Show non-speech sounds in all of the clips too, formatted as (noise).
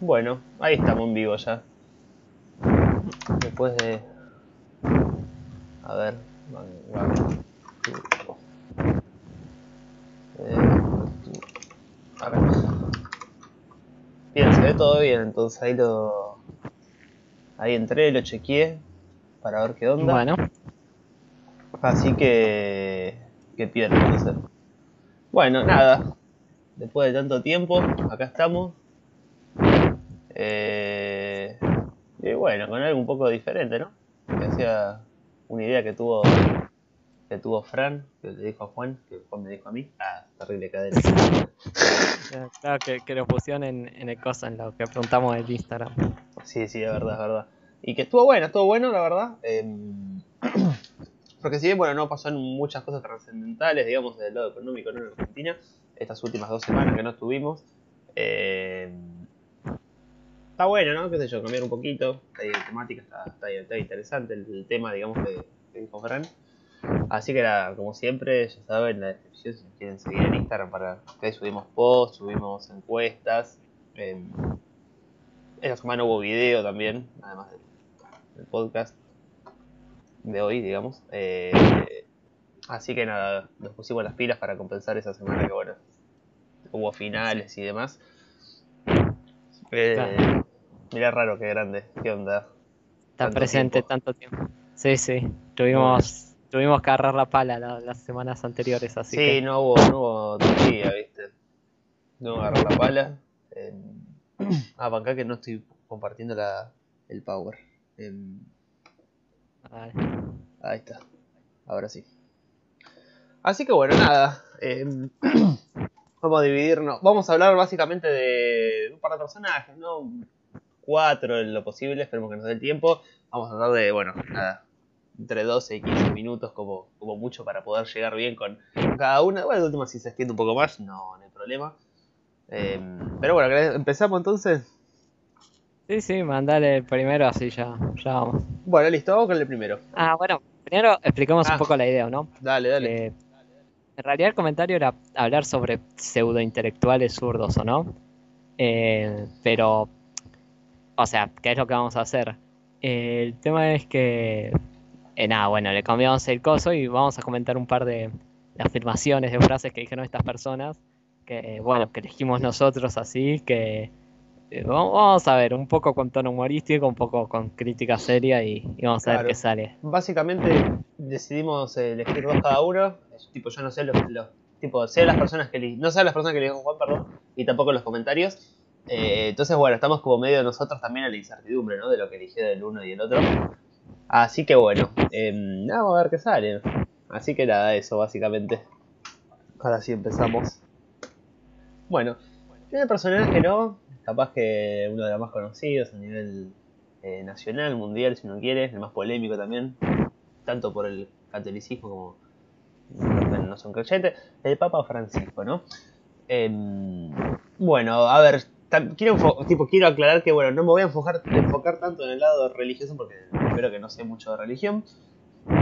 Bueno, ahí estamos en vivo ya. Después de. A ver. A ver. Bien, se ve todo bien, entonces ahí lo. Ahí entré, lo chequeé para ver qué onda. Bueno, Así que. que pierdo, entonces. Bueno, nada. Después de tanto tiempo, acá estamos. Eh, y bueno, con algo un poco diferente, ¿no? Que hacía una idea que tuvo que tuvo Fran, que le dijo a Juan, que Juan me dijo a mí. Ah, terrible cadena. (laughs) claro que, que lo pusieron en, en el cosa, en lo que preguntamos en Instagram. Sí, sí, es verdad, es verdad. Y que estuvo bueno, estuvo bueno, la verdad. Em, (clears throat) porque si bien, bueno, no pasaron muchas cosas trascendentales, digamos, del lado económico ¿no? en Argentina, estas últimas dos semanas que no estuvimos. em, está bueno, ¿no? Qué sé yo, cambiar un poquito. La temática está, está, está interesante, el, el tema, digamos, dijo Fran. Así que nada, como siempre, ya saben, en la descripción si quieren seguir en Instagram para que ahí subimos posts, subimos encuestas. em, esta semana hubo video también, además del, del podcast de hoy, digamos. Eh, así que nada, nos pusimos las pilas para compensar esa semana que, bueno, hubo finales y demás. Eh, Mirá raro, qué grande, qué onda. Está presente tiempo. tanto tiempo. Sí, sí. Tuvimos, tuvimos que agarrar la pala la- las semanas anteriores, así sí, que. no hubo, no hubo día, viste. No agarró la pala. Eh, (clears throat) ah, acá que no estoy compartiendo la, el power. Em, Vale. Ahí está. Ahora sí. Así que bueno, nada. eh, (clears throat) vamos a dividirnos. Vamos a hablar básicamente de un par de personajes, ¿no? Cuatro en lo posible, esperemos que nos dé el tiempo. Vamos a hablar de, bueno, nada. Entre 12 y 15 minutos como, como mucho para poder llegar bien con cada una. Bueno, de última si se extiende un poco más, no, no hay problema. Eh, pero bueno, ¿querés- empezamos entonces. Sí, sí, mandale el primero, así ya, ya vamos. Bueno, listo, vamos con el primero. Ah, bueno, primero explicamos Ah. un poco la idea, ¿no? Dale, dale. Que en realidad el comentario era hablar sobre pseudointelectuales zurdos o no. Eh, pero, o sea, ¿qué es lo que vamos a hacer? Eh, el tema es que, eh, nada, bueno, le cambiamos el coso y vamos a comentar un par de, de afirmaciones, de frases que dijeron estas personas, que, eh, bueno, que elegimos nosotros así, que eh, vamos a ver, un poco con tono humorístico, un poco con crítica seria y, y vamos a ver Claro. qué sale. Básicamente decidimos eh, elegir dos cada uno. Tipo, yo no sé los, los tipo, sé las personas que no sé las personas que eligió Juan, perdón, y tampoco los comentarios. Eh, entonces, bueno, estamos como medio nosotros también a la incertidumbre, ¿no? De lo que eligió el uno y el otro. Así que bueno, eh, vamos a ver qué sale. Así que nada, eso básicamente. Ahora sí empezamos. Bueno, primer personaje, ¿no? Capaz que uno de los más conocidos a nivel eh, nacional, mundial, si uno quiere, el más polémico también, tanto por el catolicismo como no son creyentes, el Papa Francisco, ¿no? Em, bueno, a ver, quiero, tipo, quiero aclarar que bueno, no me voy a enfocar, enfocar tanto en el lado religioso porque espero que no sé mucho de religión.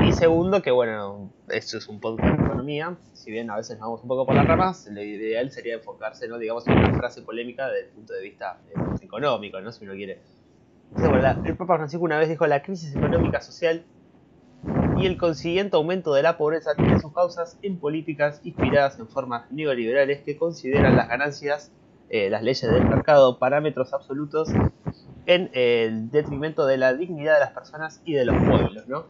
Y segundo, que bueno, esto es un podcast de economía, si bien a veces nos vamos un poco por las ramas, lo ideal sería enfocarse, ¿no? digamos, en una frase polémica desde el punto de vista eh, económico, ¿no? Si uno quiere. El Papa Francisco una vez dijo, la crisis económica social y el consiguiente aumento de la pobreza tiene sus causas en políticas inspiradas en formas neoliberales que consideran las ganancias, eh, las leyes del mercado, parámetros absolutos en detrimento de la dignidad de las personas y de los pueblos, ¿no?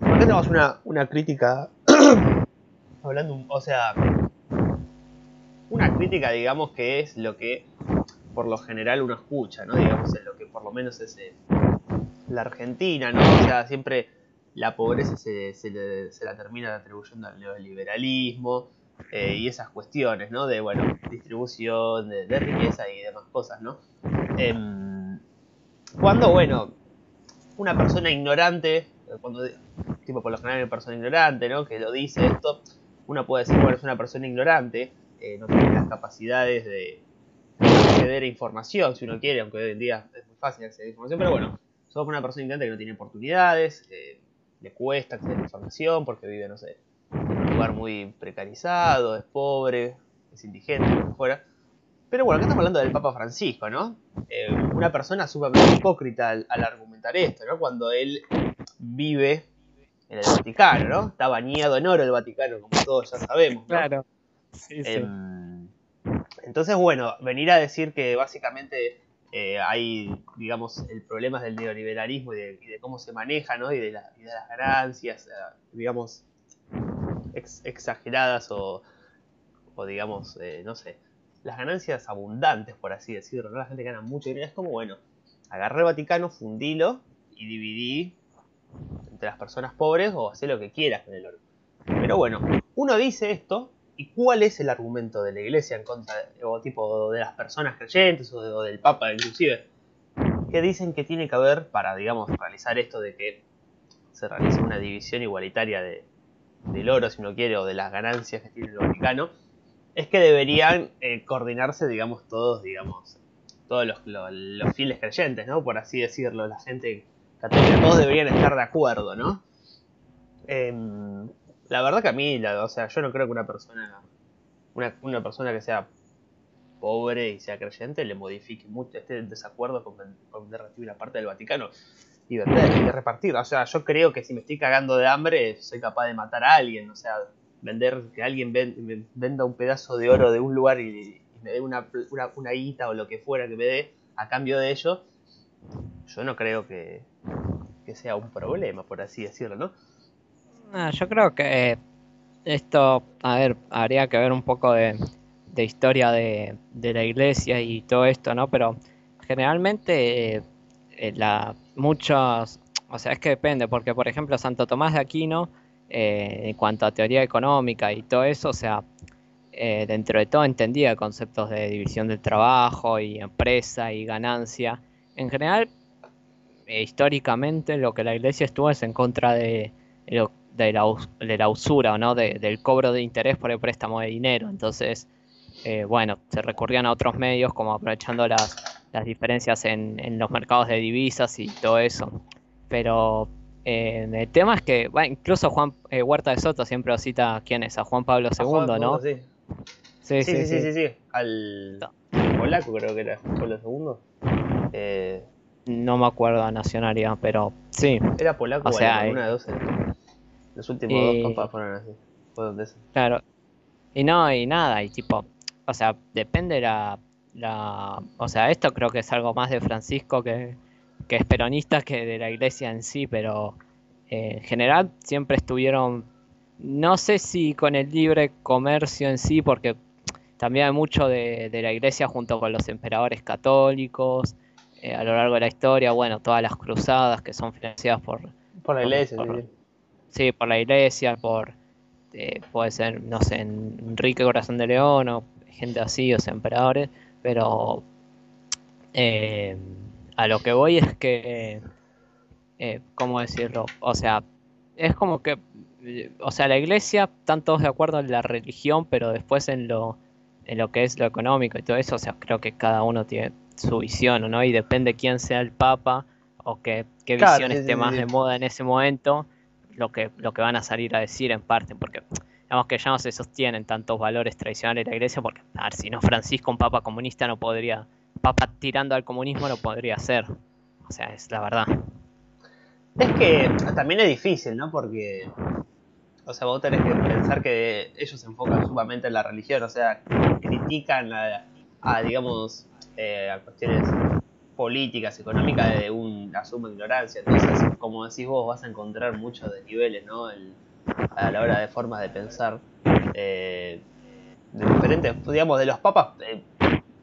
Acá tenemos una, una crítica, (coughs) hablando, o sea, una crítica, digamos, que es lo que por lo general uno escucha, ¿no? Digamos, es lo que por lo menos es eh, la Argentina, ¿no? O sea, siempre la pobreza se, se le- se la termina atribuyendo al neoliberalismo eh, y esas cuestiones, ¿no? De, bueno, distribución de, riqueza y demás cosas, ¿no? Em, cuando, bueno, una persona ignorante, cuando, tipo, por lo general una persona ignorante, ¿no? Que lo dice esto, uno puede decir, bueno, es una persona ignorante, eh, no tiene las capacidades de acceder a información, si uno quiere, aunque hoy en día es muy fácil acceder a información, pero bueno, sos una persona ignorante que no tiene oportunidades, eh, le cuesta acceder a información porque vive, no sé, un lugar muy precarizado, es pobre, es indigente, lo que fuera. Pero bueno, acá estamos hablando del Papa Francisco, ¿no? Eh, una persona sumamente hipócrita al, argumentar esto, ¿no? Cuando él vive en el Vaticano, ¿no? Está bañado en oro el Vaticano, como todos ya sabemos. Claro. Sí, sí. Em, entonces, bueno, venir a decir que básicamente eh, hay, digamos, el problema del neoliberalismo y de, cómo se maneja, ¿no? Y de, las ganancias, eh, exageradas o, o digamos, eh, no sé, las ganancias abundantes, por así decirlo, ¿no? La gente gana mucho dinero. Es como, bueno, agarré el Vaticano, fundilo y dividí entre las personas pobres o hacé lo que quieras con el oro. Pero bueno, uno dice esto ¿Y cuál es el argumento de la iglesia en contra o tipo de las personas creyentes o, del Papa inclusive? Que dicen que tiene que haber para, digamos, realizar esto de que se realice una división igualitaria de, del oro, si uno quiere, o de las ganancias que tiene el Vaticano, es que deberían eh, coordinarse, digamos, todos, digamos, todos los, los, fieles creyentes, ¿no? Por así decirlo, la gente católica, todos deberían estar de acuerdo, ¿no? Eh, la verdad que a mí, o sea, yo no creo que una persona, una, persona que sea pobre y sea creyente le modifique mucho, esté en desacuerdo con, con la parte del Vaticano y vender y repartir. O sea, yo creo que si me estoy cagando de hambre, soy capaz de matar a alguien. O sea, vender, que alguien venda un pedazo de oro de un lugar y, me dé una, una, guita o lo que fuera que me dé a cambio de ello, yo no creo que, que sea un problema, por así decirlo, ¿no? Yo creo que esto, a ver, habría que ver un poco de, historia de, la iglesia y todo esto, ¿no? Pero generalmente eh, la, muchos, o sea, es que depende, porque por ejemplo Santo Tomás de Aquino, eh, en cuanto a teoría económica y todo eso, o sea, eh, dentro de todo entendía conceptos de división del trabajo y empresa y ganancia. En general, históricamente lo que la iglesia estuvo es en contra de de la, de la usura, ¿no? del cobro de interés por el préstamo de dinero. Entonces, eh, bueno, se recurrían a otros medios como aprovechando las, las diferencias en, los mercados de divisas y todo eso. Pero eh, el tema es que, bueno, incluso Juan eh, Huerta de Soto siempre cita, ¿quién es? A Juan Pablo II, ¿no? Sí. Sí, sí, sí, sí, Al polaco creo que era Pablo II. No me acuerdo la nacionalidad, pero sí. Era polaco o sea, una de dos. Los últimos dos papas fueron así. Fueron de Claro. Y no, y nada, y tipo, o sea, depende la, la. O sea, esto creo que es algo más de Francisco que, que es peronista que de la iglesia en sí, pero eh, en general siempre estuvieron. No sé si con el libre comercio en sí, porque también hay mucho de, la iglesia junto con los emperadores católicos eh, a lo largo de la historia, bueno, todas las cruzadas que son financiadas por, por la iglesia, Sí, por la iglesia, por. Eh, puede ser, no sé, Enrique Corazón de León o gente así, o sea, emperadores, pero. Eh, a lo que voy es que. Eh, ¿Cómo decirlo? O sea, es como que. O sea, la iglesia están todos de acuerdo en la religión, pero después en lo, en lo que es lo económico y todo eso, o sea, creo que cada uno tiene su visión, ¿no? Y depende quién sea el papa o qué, qué visión esté más de moda en ese momento lo que, lo que van a salir a decir en parte, porque digamos que ya no se sostienen tantos valores tradicionales de la iglesia, porque a ver, si no Francisco, un papa comunista, no podría, papa tirando al comunismo no podría ser. O sea, es la verdad. Es que también es difícil, ¿no? Porque, o sea, vos tenés que pensar que ellos se enfocan sumamente en la religión, o sea, critican a, digamos, eh, a cuestiones políticas, económicas de una suma ignorancia. Entonces, como decís vos, vas a encontrar muchos de niveles, ¿no? A la hora de formas de pensar. Eh, de diferentes, digamos, de los papas. Eh,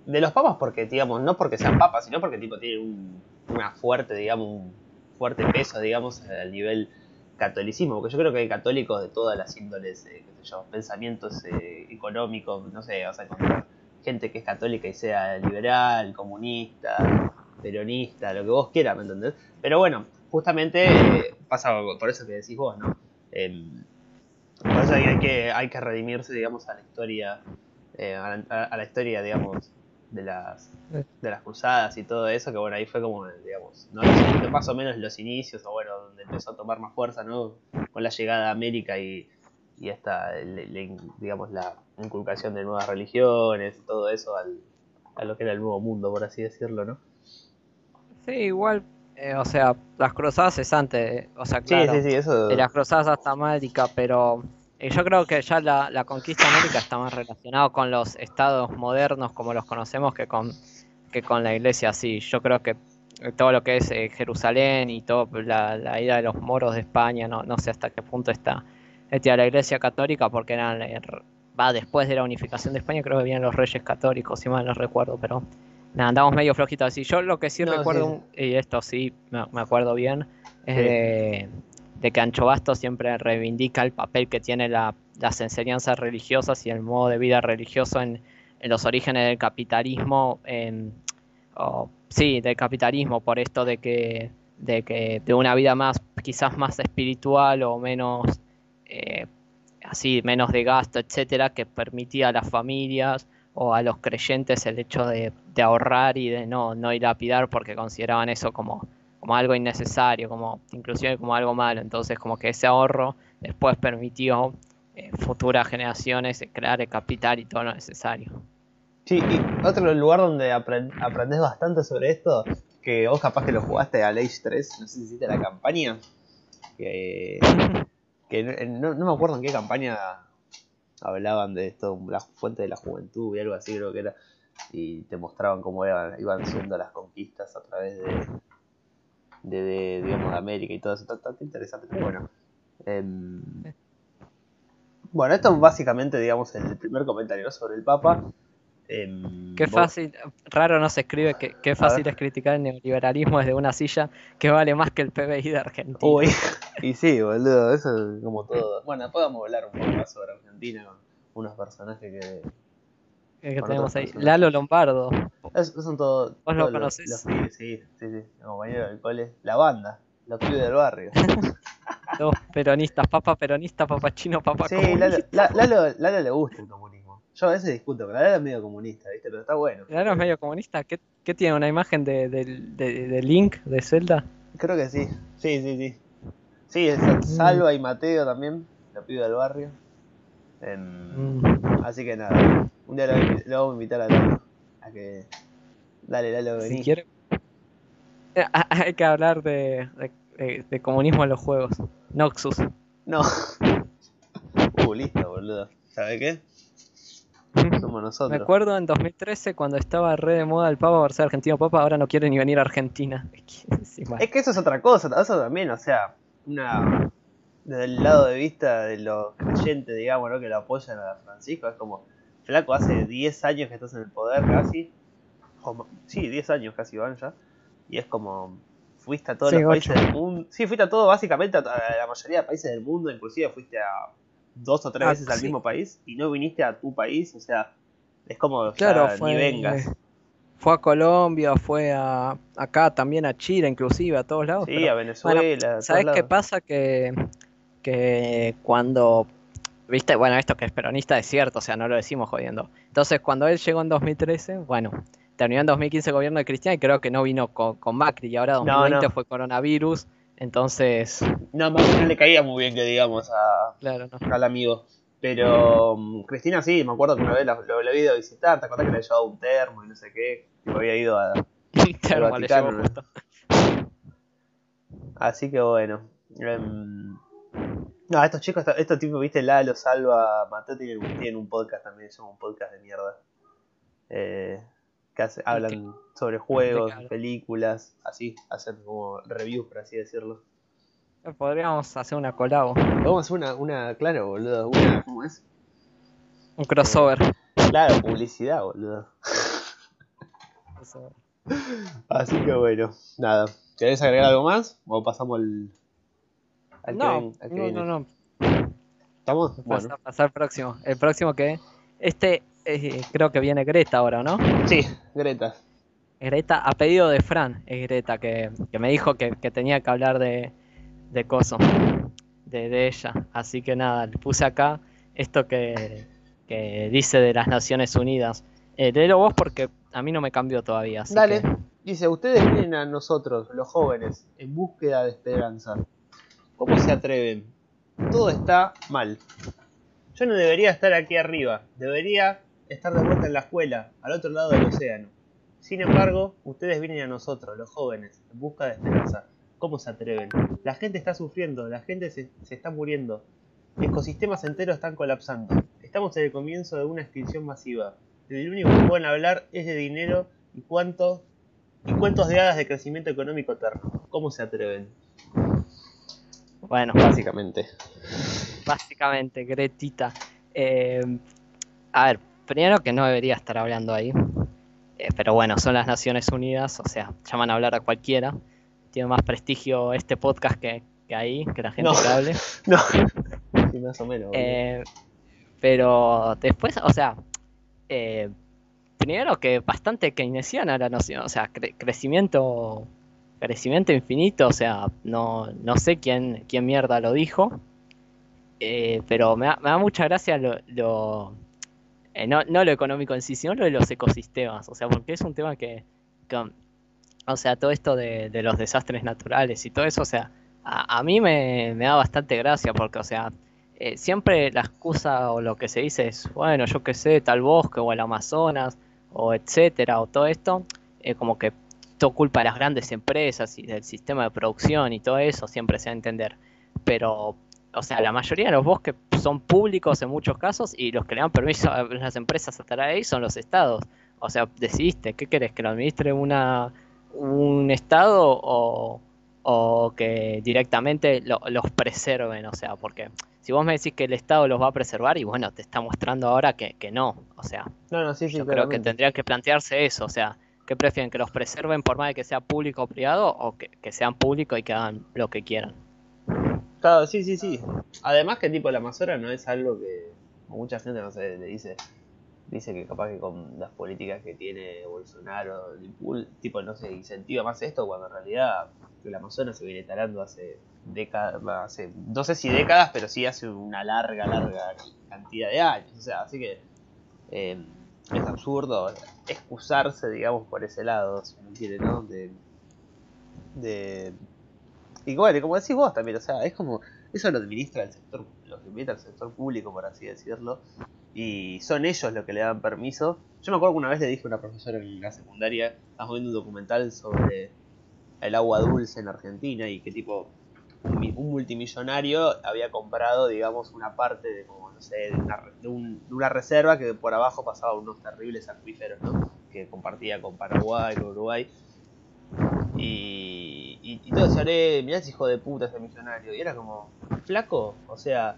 de los papas porque, digamos, no porque sean papas, sino porque tipo tienen un, una fuerte, digamos, un fuerte peso, digamos, al nivel catolicismo, porque yo creo que hay católicos de todas las índoles, eh, pensamientos económicos, no sé, vas a encontrar gente que es católica y sea liberal, comunista, peronista, lo que vos quieras, ¿me entendés? Pero bueno, justamente pasa por eso que decís vos, ¿no? Por eso hay que, hay que redimirse, digamos, a la historia, eh, a, la, historia, digamos, de las, de las cruzadas y todo eso, que bueno, ahí fue como, digamos, ¿no? más o menos los inicios, o bueno, donde empezó a tomar más fuerza, ¿no? Con la llegada a América y, esta, digamos, la inculcación de nuevas religiones, todo eso al, a lo que era el nuevo mundo, por así decirlo, ¿no? Sí, igual, eh, o sea, las cruzadas es antes, o sea, claro, sí, sí, eso. de las cruzadas hasta América, pero eh, yo creo que ya la, la conquista de América está más relacionado con los estados modernos como los conocemos que con, que con la iglesia, sí, yo creo que eh, todo lo que es eh, Jerusalén y toda la, la ida de los moros de España, no, no sé hasta qué punto está metida la iglesia católica, porque eran, va después de la unificación de España, creo que vienen los reyes católicos, si mal no recuerdo, pero nada, andamos medio flojitos así. Yo lo que sí No, recuerdo, sí. y esto sí me, me acuerdo bien, es Sí. de, de que Ancho Bastos siempre reivindica el papel que tiene la- las enseñanzas religiosas y el modo de vida religioso en, en los orígenes del capitalismo, en, sí, del capitalismo, por esto de que, de que de una vida más, quizás más espiritual o menos, eh, así, menos de gasto, etcétera, que permitía a las familias o a los creyentes el hecho de, de ahorrar y de no, no dilapidar porque consideraban eso como, como algo innecesario, como inclusive como algo malo. Entonces como que ese ahorro después permitió eh, futuras generaciones crear el capital y todo lo necesario. Sí, y otro lugar donde apren- aprendes bastante sobre esto, que vos capaz que lo jugaste al Age 3, no sé si hiciste la campaña, que, (laughs) que no, no- no me acuerdo en qué campaña hablaban de esto, la fuente de la juventud y algo así creo que era, y te mostraban cómo iban, iban siendo las conquistas a través de, de, de, digamos, de América y todo eso, está interesante, pero bueno. Em, bueno, esto es básicamente, digamos, el primer comentario sobre el Papa. Em, Qué vos- fácil, raro no se escribe, que, qué fácil es criticar el neoliberalismo desde una silla que vale más que el PBI de Argentina. Uy, (laughs) y sí, boludo, eso es como todo. Bueno, a hablar un poco más sobre Argentina con unos personajes que. con tenemos ahí. personajes. Lalo Lombardo. es- son todos. ¿Vos lo los-? Los, pibes, sí, sí, sí, los compañeros del cole. La banda, los pibes del barrio. (laughs) Dos peronistas, papa peronista, papa chino, papa Sí, comunista. Lalo, La- Lalo, Lalo le gusta el comunismo. Yo a veces discuto, pero Lalo es medio comunista, ¿viste? Pero está bueno. Lalo es medio comunista. ¿Qué, qué tiene? ¿Una imagen de, de- de Link, de Zelda? Creo que sí. Sí, sí, sí. Sí, es Mm. Salva y Mateo también, los pibes del barrio. Em, Mm. Así que nada, un día lo, vamos a invitar a Lalo. A que. Dale, Lalo, vení. Si quiere. Eh, ah, Hay que hablar de, de- de- de comunismo en los juegos. Noxus. No. (laughs) Uh, listo, boludo. ¿Sabe qué? (laughs) Somos Me nosotros. acuerdo en 2013 cuando estaba re de moda el Papa por ser argentino Papa, ahora no quiere ni venir a Argentina. (laughs) Es que eso es otra cosa, eso también, o sea, una. Desde el lado de vista de los creyentes, digamos, ¿no? Que lo apoyan a Francisco, es como. Flaco, hace 10 años que estás en el poder casi. o sí, 10 años casi van ya. Y es como. Fuiste a todos Sí, los países del mundo. Sí, fuiste a todo, básicamente, a la mayoría de países del mundo. Inclusive fuiste a dos o tres Ah, veces al sí. mismo país. Y no viniste a tu país, o sea. Es como. Claro, ni fue, vengas. fue a Colombia, fue a acá también a Chile, inclusive a todos lados. Sí, pero- a Venezuela. ¿Sabes qué pasa? Que, que cuando, viste, bueno, esto que es peronista es cierto, o sea, no lo decimos jodiendo. Entonces, cuando él llegó en 2013, bueno, terminó en 2015 el gobierno de Cristian y creo que no vino con, con Macri y ahora No, 2020 no. fue coronavirus, entonces, No, más no le caía muy bien que digamos a, claro, no. al amigo. Pero mm, Cristina sí, me acuerdo que una vez la- lo, había ido a visitar, ¿te acordás que le había llevado un termo y no sé qué? Tipo, había ido a... (laughs) Termo Vaticano. Así que bueno. em, No, estos chicos, estos tipos, viste, Lalo, Salva, Mateo tienen, tienen un podcast también, llama un podcast de mierda. Eh, que hace- hablan sobre juegos, películas, así, hacen como reviews, por así decirlo. Podríamos hacer una colabo, Vamos a hacer una, una claro, boludo, una, ¿cómo es? un crossover. Claro, publicidad, boludo. Así que bueno, nada. ¿Querés agregar algo más? ¿O pasamos al. al que No, ven- al que no, viene? no, no, ¿Estamos? Pasa, Bueno. pasa al próximo. El próximo que. Este eh, creo que viene Greta ahora, ¿no? Sí, Greta. Greta, a pedido de Fran, es Greta, que, que me dijo que, que tenía que hablar de, de Coso, de, de ella. Así que nada, le puse acá esto que, que dice de las Naciones Unidas. Eh, léelo vos porque a mí no me cambió todavía. Así Dale. Dice: Ustedes vienen a nosotros, los jóvenes, en búsqueda de esperanza. ¿Cómo se atreven? Todo está mal. Yo no debería estar aquí arriba. Debería estar de vuelta en la escuela, al otro lado del océano. Sin embargo, ustedes vienen a nosotros, los jóvenes, en busca de esperanza. ¿Cómo se atreven? La gente está sufriendo, la gente se, se está muriendo. Ecosistemas enteros están colapsando. Estamos en el comienzo de una extinción masiva. El único que pueden hablar es de dinero y cuánto y cuentos de hadas de crecimiento económico eterno. ¿Cómo se atreven? Bueno, Básicamente. básicamente, Gretita. Eh, a ver, primero que no debería estar hablando ahí. Eh, pero bueno, son las Naciones Unidas, o sea, llaman a hablar a cualquiera. Tiene más prestigio este podcast que, que ahí, que la gente No. que hable. (laughs) No. Sí, más o menos. Eh, pero después, o sea, eh, primero que bastante keynesiana la noción, o sea, cre- crecimiento, crecimiento infinito, o sea, no, no sé quién, quién mierda lo dijo, eh, pero me da, me da mucha gracia lo, lo- eh, no, no lo económico en sí, sino lo de los ecosistemas, o sea, porque es un tema que, o sea, todo esto de, de los desastres naturales y todo eso, o sea, a, a mí me, me da bastante gracia porque, o sea, eh, siempre la excusa o lo que se dice es, bueno, yo qué sé, tal bosque o el Amazonas o etcétera o todo esto, eh, como que todo culpa de las grandes empresas y del sistema de producción y todo eso, siempre se va a entender. Pero, o sea, la mayoría de los bosques son públicos en muchos casos y los que le dan permiso a las empresas a estar ahí son los estados. O sea, decidiste, ¿qué querés? ¿Que lo administre una, un estado o, o que directamente lo- los preserven? O sea, porque si vos me decís que el Estado los va a preservar, y bueno, te está mostrando ahora que, que no. O sea, no, no, sí, sí, yo creo que tendrían que plantearse eso. O sea, ¿qué prefieren? ¿Que los preserven por más de que sea público o privado? ¿O que, que sean públicos y que hagan lo que quieran? Sí, sí, sí. Además que tipo el Amazonas no es algo que mucha gente no sé, le dice dice que capaz que con las políticas que tiene Bolsonaro, tipo no sé, incentiva más esto cuando en realidad el Amazonas se viene talando hace décadas, no sé si décadas, pero sí hace una larga, larga cantidad de años, o sea, así que eh, es absurdo excusarse, digamos, por ese lado, si uno quiere, ¿no? De y como decís vos también, o sea, es como, eso lo administra el sector, lo que administra el sector público, por así decirlo, y son ellos los que le dan permiso. Yo me acuerdo que una vez le dije a una profesora en la secundaria, estábamos viendo un documental sobre el agua dulce en Argentina y que tipo, un, mi- un multimillonario había comprado, digamos, una parte de, como, no sé, una reserva que por abajo pasaba unos terribles acuíferos, ¿no? Que compartía con Paraguay, con Uruguay. Y, y, y todos eh, mirá ese hijo de puta ese millonario. Y era como, flaco, o sea,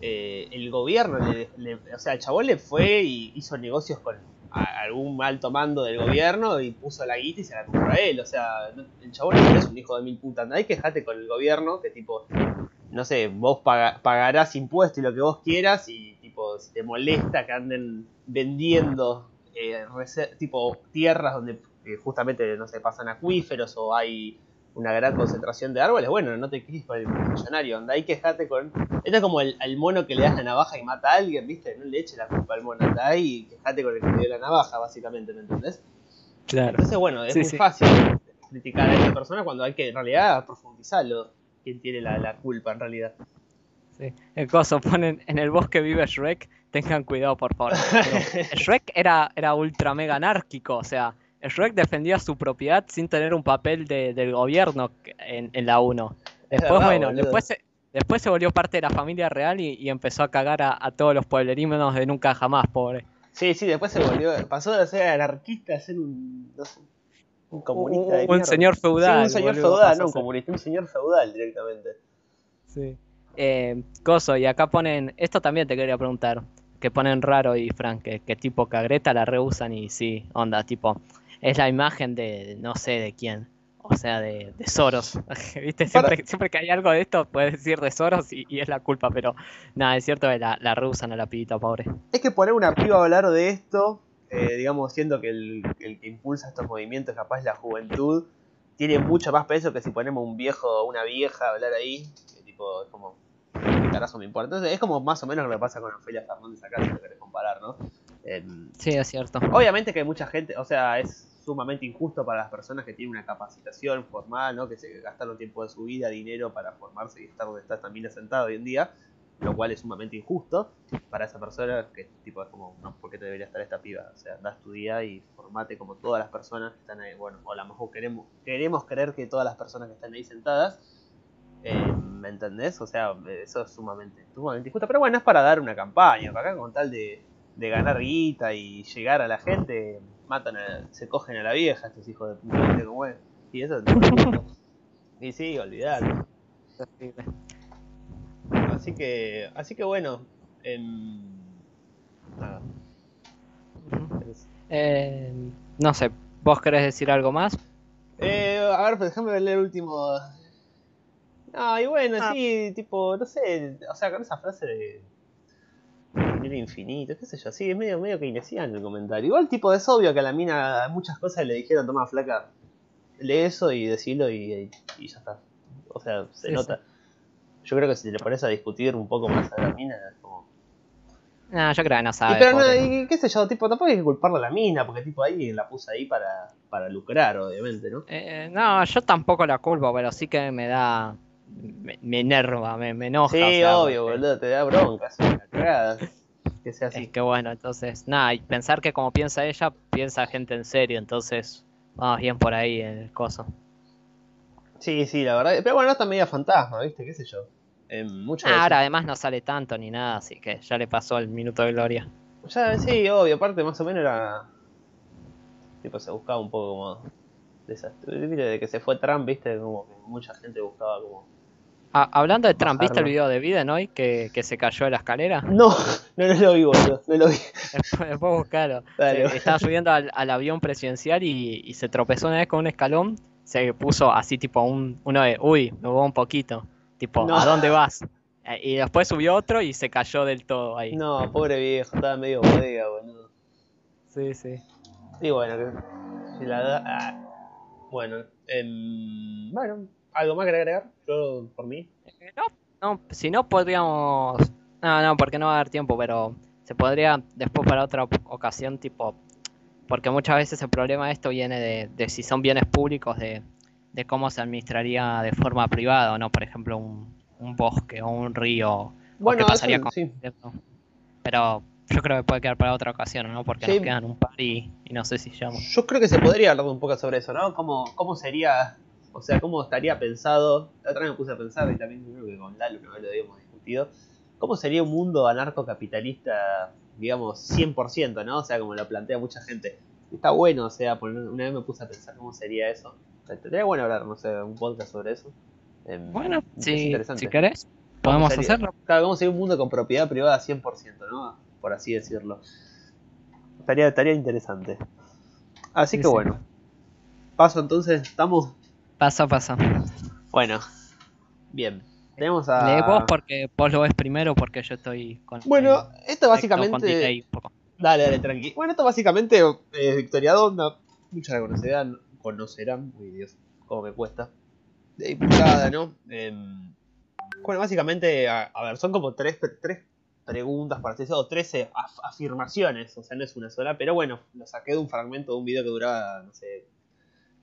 eh, el gobierno, le, o sea, el chabón le fue y hizo negocios con algún alto mando del gobierno y puso la guita y se la compró a él. O sea, el chabón no es un hijo de mil putas. Nadie quejate con el gobierno que tipo, no sé, vos paga- pagarás impuestos y lo que vos quieras y tipo, si te molesta que anden vendiendo eh, tipo tierras donde eh, justamente, no sé, pasan acuíferos o hay una gran concentración de árboles, bueno, no te quejes con el millonario, anda ahí quejate con... Esto es como el, al mono que le das la navaja y mata a alguien, ¿viste? No le eche la culpa al mono, anda ahí y quejate con el que le dio la navaja, básicamente, ¿me entendés? Claro. Entonces, bueno, es Sí, muy sí. fácil criticar a esa persona cuando hay que en realidad profundizarlo, quién tiene la, la culpa en realidad. Sí. El coso, ponen en el bosque vive Shrek, tengan cuidado por favor. (laughs) Pero Shrek era, era ultra mega anárquico, o sea, Shrek defendía su propiedad sin tener un papel de- del gobierno en, en la 1. Es Después, verdad, bueno, boludo. después se, después se volvió parte de la familia real y, y empezó a cagar a, a todos los pueblerímenos de nunca jamás, pobre. Sí, sí, después se volvió, pasó de ser anarquista a ser un, no sé, un comunista de Un mierda. señor feudal. Sí, un señor boludo, feudal, no un comunista, un señor feudal directamente. Sí. Eh, coso, y acá ponen, esto también te quería preguntar, que ponen raro y Frank, que, que tipo que a Greta la reusan y sí, onda, tipo, es la imagen de no sé de quién, o sea, de, de Soros, (laughs) ¿viste? Siempre, siempre que hay algo de esto puedes decir de Soros y, y es la culpa, pero nada, es cierto que la, la reusan a la pibita, pobre. Es que poner una piba a hablar de esto, eh, digamos, siendo que el, el que impulsa estos movimientos capaz es la juventud, tiene mucho más peso que si ponemos un viejo o una vieja a hablar ahí, que tipo, es como, ¿qué carajo me importa? Entonces es como más o menos lo que pasa con Ofelia Fernández acá, si lo querés comparar, ¿no? Em, Sí, es cierto. Obviamente que hay mucha gente, o sea, es sumamente injusto para las personas que tienen una capacitación formal, ¿no? Que se gastaron tiempo de su vida, dinero para formarse y estar donde está también sentado hoy en día. lo cual es sumamente injusto para esa persona que tipo es como, no, ¿por qué te debería estar esta piba? O sea, das tu día y formate como todas las personas que están ahí, bueno, o a lo mejor queremos, queremos creer que todas las personas que están ahí sentadas, eh, ¿me entendés? O sea, eso es sumamente, sumamente injusto, pero bueno, es para dar una campaña, para acá con tal de, de ganar guita y llegar a la gente, matan a, se cogen a la vieja estos hijos de puta, ¿viste cómo es? Y eso es Y sí, olvidar. Así que, así que bueno. em, nada. Eh, no sé, ¿vos querés decir algo más? Eh, a ver, pues déjame leer el último. No, y bueno, Ah. sí, tipo, no sé, o sea, con esa frase de. Infinito, qué sé yo, sí, es medio, medio keynesiano el comentario. Igual, tipo, es obvio que a la mina muchas cosas le dijeron, toma flaca, lee eso y decilo y, y ya está. O sea, se Sí, nota. Yo creo que si le pones a discutir un poco más a la mina, es como. No, yo creo que no Y, sabe. pero no, y qué sé yo, tipo, tampoco hay que culparle a la mina, porque tipo ahí la puso ahí para, para lucrar, obviamente, ¿no? Eh, no, yo tampoco la culpo, pero sí que me da. Me, me enerva, me, me enoja. Sí, o sea, obvio, porque- boludo, te da bronca, es una cagada. Que sea así. Es que bueno, entonces, nada, y pensar que como piensa ella, piensa gente en serio, entonces vamos bien por ahí el coso. Sí, sí, la verdad. Pero bueno, está media fantasma, ¿viste? ¿Qué sé yo? En muchas Ah, veces- ahora además no sale tanto ni nada, así que ya le pasó el minuto de gloria. Ya, sí, obvio, aparte más o menos era. Tipo, se buscaba un poco como. De, esa- ¿viste? de que se fue Trump, ¿viste? Como que mucha gente buscaba como. Ah, hablando de Trump, ¿viste el video de Biden hoy que, que se cayó de la escalera? (laughs) No, no, no lo vi, boludo, no lo vi. Después, después buscalo. (laughs) Dale. Se- estaba subiendo al, al avión presidencial y, y se tropezó una vez con un escalón. Se puso así tipo un, uno de, uy, me voy un poquito. Tipo, No. ¿a dónde vas? Eh, Y después subió otro y se cayó del todo ahí. No, pobre viejo, estaba medio bodega, boludo. Sí, sí. Y bueno, que. Si la da. ah. Bueno, em, bueno, ¿algo más que agregar? Yo, por mí. Eh, No, no, si no podríamos. No, no, porque no va a dar tiempo, pero se podría después para otra ocasión, tipo. Porque muchas veces el problema de esto viene de, de si son bienes públicos, de, de cómo se administraría de forma privada o no, por ejemplo, un, un bosque o un río. o Bueno, qué pasaría eso, con sí. Pero yo creo que puede quedar para otra ocasión, ¿no? Porque Sí. nos quedan un par y, y no sé si llamo. Yo creo que se podría hablar un poco sobre eso, ¿no? ¿Cómo, cómo sería, o sea, cómo estaría pensado? La otra vez me puse a pensar y también creo que con Lalo una vez lo habíamos discutido. ¿Cómo sería un mundo anarcocapitalista, digamos, 100%, ¿no? O sea, como lo plantea mucha gente. Está bueno, o sea, una vez me puse a pensar cómo sería eso. Estaría bueno hablar, no sé, un podcast sobre eso. Em, Bueno, es si, querés, ¿Cómo podemos sería? hacerlo. Claro, ¿cómo sería un mundo con propiedad privada 100%, ¿no? Por así decirlo. Estaría, estaría interesante. Así Sí, que sí. bueno. Paso entonces, estamos. Pasa, pasa. Bueno. Bien. Tenemos a. Lee vos porque vos lo ves primero porque yo estoy con Bueno, esto básicamente. Dale, dale, tranqui. Bueno, esto básicamente es Victoria Donda. Muchos la conocerán. Conocerán. Uy, Dios, cómo me cuesta. De diputada, ¿no? Em, bueno, básicamente, a, a ver, son como tres, tres preguntas, para así decirlo, o 13 af- afirmaciones. O sea, no es una sola. Pero bueno, lo saqué de un fragmento de un video que duraba, no sé.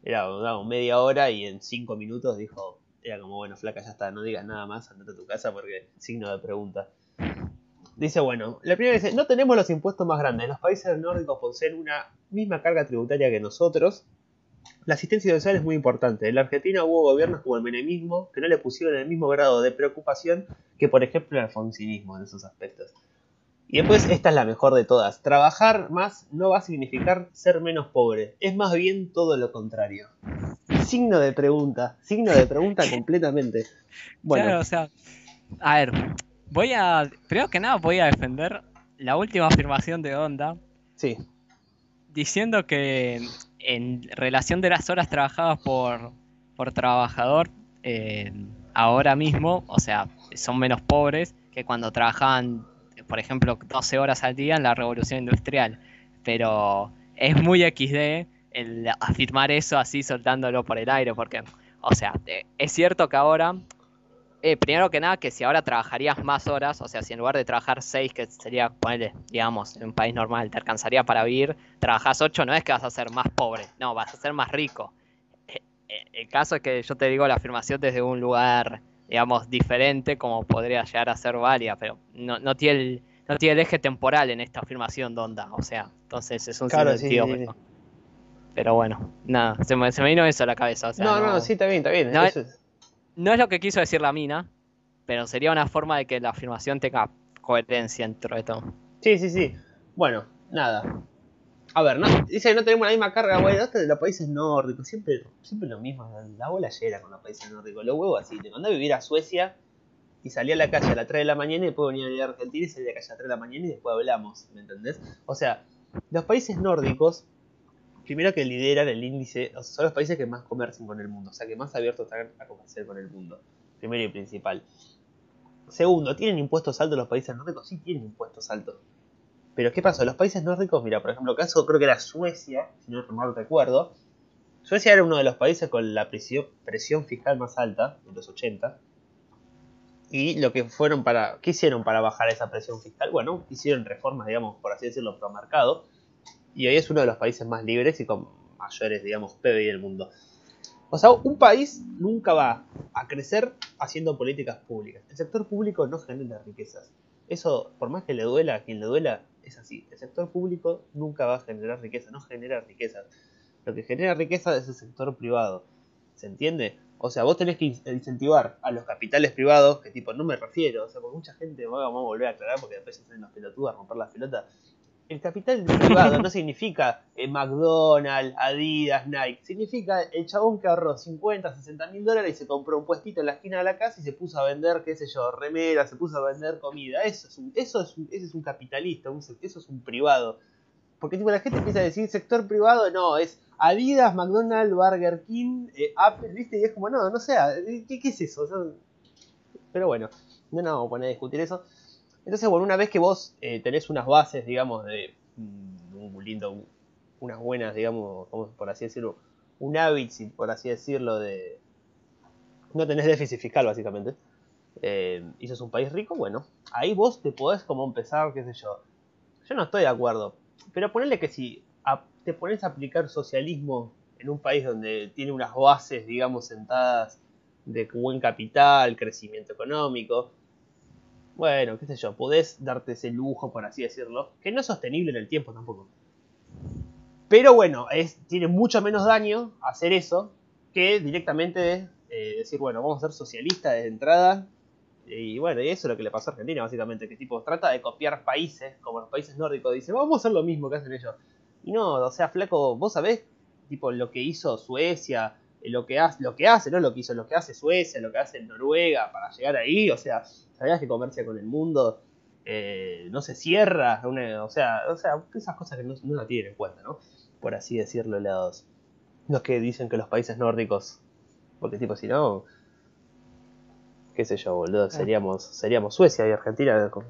Era media hora y en cinco minutos dijo. Era como, bueno, flaca, ya está, no digas nada más, andate a tu casa porque signo de pregunta. Dice, bueno, la primera dice, no tenemos los impuestos más grandes. Los países nórdicos poseen una misma carga tributaria que nosotros. La asistencia social es muy importante. En la Argentina hubo gobiernos como el menemismo que no le pusieron el mismo grado de preocupación que, por ejemplo, el alfonsinismo en esos aspectos. Y después, esta es la mejor de todas. Trabajar más no va a significar ser menos pobre. Es más bien todo lo contrario. Signo de pregunta. Signo de pregunta (laughs) completamente. Bueno, Claro, o sea, a ver, voy a, primero que nada voy a defender la última afirmación de Onda sí. diciendo que en relación de las horas trabajadas por, por trabajador, eh, ahora mismo, o sea, son menos pobres que cuando trabajaban, por ejemplo, 12 horas al día en la revolución industrial. Pero es muy XD el afirmar eso así soltándolo por el aire, porque, o sea, eh, es cierto que ahora, eh, primero que nada, que si ahora trabajarías más horas, o sea, si en lugar de trabajar 6, que sería, ponerle, digamos, en un país normal, te alcanzaría para vivir, trabajas 8, no es que vas a ser más pobre, no, vas a ser más rico. Eh, El caso es que yo te digo la afirmación desde un lugar digamos, diferente como podría llegar a ser válida, pero no, no tiene el, no tiene el eje temporal en esta afirmación Donda, o sea, entonces es un Claro, sentido. sí, sí, sí. pero, pero bueno, nada, se me, se me vino eso a la cabeza. O sea, no, no, no, sí, está bien, está bien. No, eso es- no es lo que quiso decir la mina, pero sería una forma de que la afirmación tenga coherencia dentro de todo. Sí, sí, sí. Bueno, nada. A ver, no, dice que no tenemos la misma carga, güey, de los países nórdicos. Siempre, siempre lo mismo, la bola llena con los países nórdicos. Los huevos así, te mandé a vivir a Suecia y salí a la calle a las 3 de la mañana y después venía a Argentina y salí a la calle a las 3 de la mañana y después hablamos, ¿me entendés? O sea, los países nórdicos, primero que lideran el índice, son los países que más comercian con el mundo, o sea, que más abiertos están a comerciar con el mundo. Primero y principal. Segundo, ¿tienen impuestos altos los países nórdicos? Sí, tienen impuestos altos. Pero ¿qué pasó? Los países nórdicos, mira, por ejemplo, caso creo que era Suecia, si no mal recuerdo. Suecia era uno de los países con la presión, fiscal más alta en los 80. Y lo que fueron para. ¿Qué hicieron para bajar esa presión fiscal? Bueno, hicieron reformas, digamos, por así decirlo, pro mercado. Y hoy es uno de los países más libres y con mayores, digamos, PBI del mundo. O sea, un país nunca va a crecer haciendo políticas públicas. El sector público no genera riquezas. Eso, por más que le duela a quien le duela, es así. El sector público nunca va a generar riqueza, no genera riquezas. Lo que genera riqueza es el sector privado. ¿Se entiende? O sea, vos tenés que in- incentivar a los capitales privados, que tipo, no me refiero, o sea, porque mucha gente, vamos a volver a aclarar porque después se salen los pelotudos a romper la pelota. El capital privado no (laughs) significa eh, McDonald's, Adidas, Nike. Significa el chabón que ahorró 50, 60 mil dólares y se compró un puestito en la esquina de la casa y se puso a vender, qué sé yo, remeras, se puso a vender comida. Eso es un, eso es un, ese es un capitalista, un eso es un privado. Porque tipo, la gente empieza a decir sector privado, no, es Adidas, McDonald's, Burger King, eh, Apple, ¿viste? Y es como, no, no sé, eh, ¿qué, qué es eso? O sea, pero bueno, no nos vamos a poner a discutir eso. Entonces, bueno, una vez que vos eh, tenés unas bases, digamos, de mm, un lindo, un- unas buenas, digamos, por así decirlo, un hábito, por así decirlo, de... No tenés déficit fiscal, básicamente. Eh, y sos un país rico, bueno, ahí vos te podés como empezar, qué sé yo. Yo no estoy de acuerdo, pero ponerle que si te pones a aplicar socialismo en un país donde tiene unas bases, digamos, sentadas de buen capital, crecimiento económico, bueno, qué sé yo, podés darte ese lujo, por así decirlo, que no es sostenible en el tiempo tampoco. Pero bueno, es, tiene mucho menos daño hacer eso que directamente eh, decir, bueno, vamos a ser socialistas de entrada. Y bueno, y eso es lo que le pasó a Argentina, básicamente, que tipo trata de copiar países, como los países nórdicos, dice, vamos a hacer lo mismo que hacen ellos. Y no, o sea, flaco, vos sabés, tipo, lo que hizo Suecia, lo que hace, lo que hace, no lo que hizo, lo que hace Suecia, lo que hace Noruega para llegar ahí, o sea, sabías que comercia con el mundo eh, no se cierra, una- o sea, o sea, esas cosas que no, no la tienen en cuenta, ¿no? Por así decirlo, los, los que dicen que los países nórdicos, porque tipo, si no, qué sé yo, boludo, seríamos, seríamos Suecia y Argentina, con-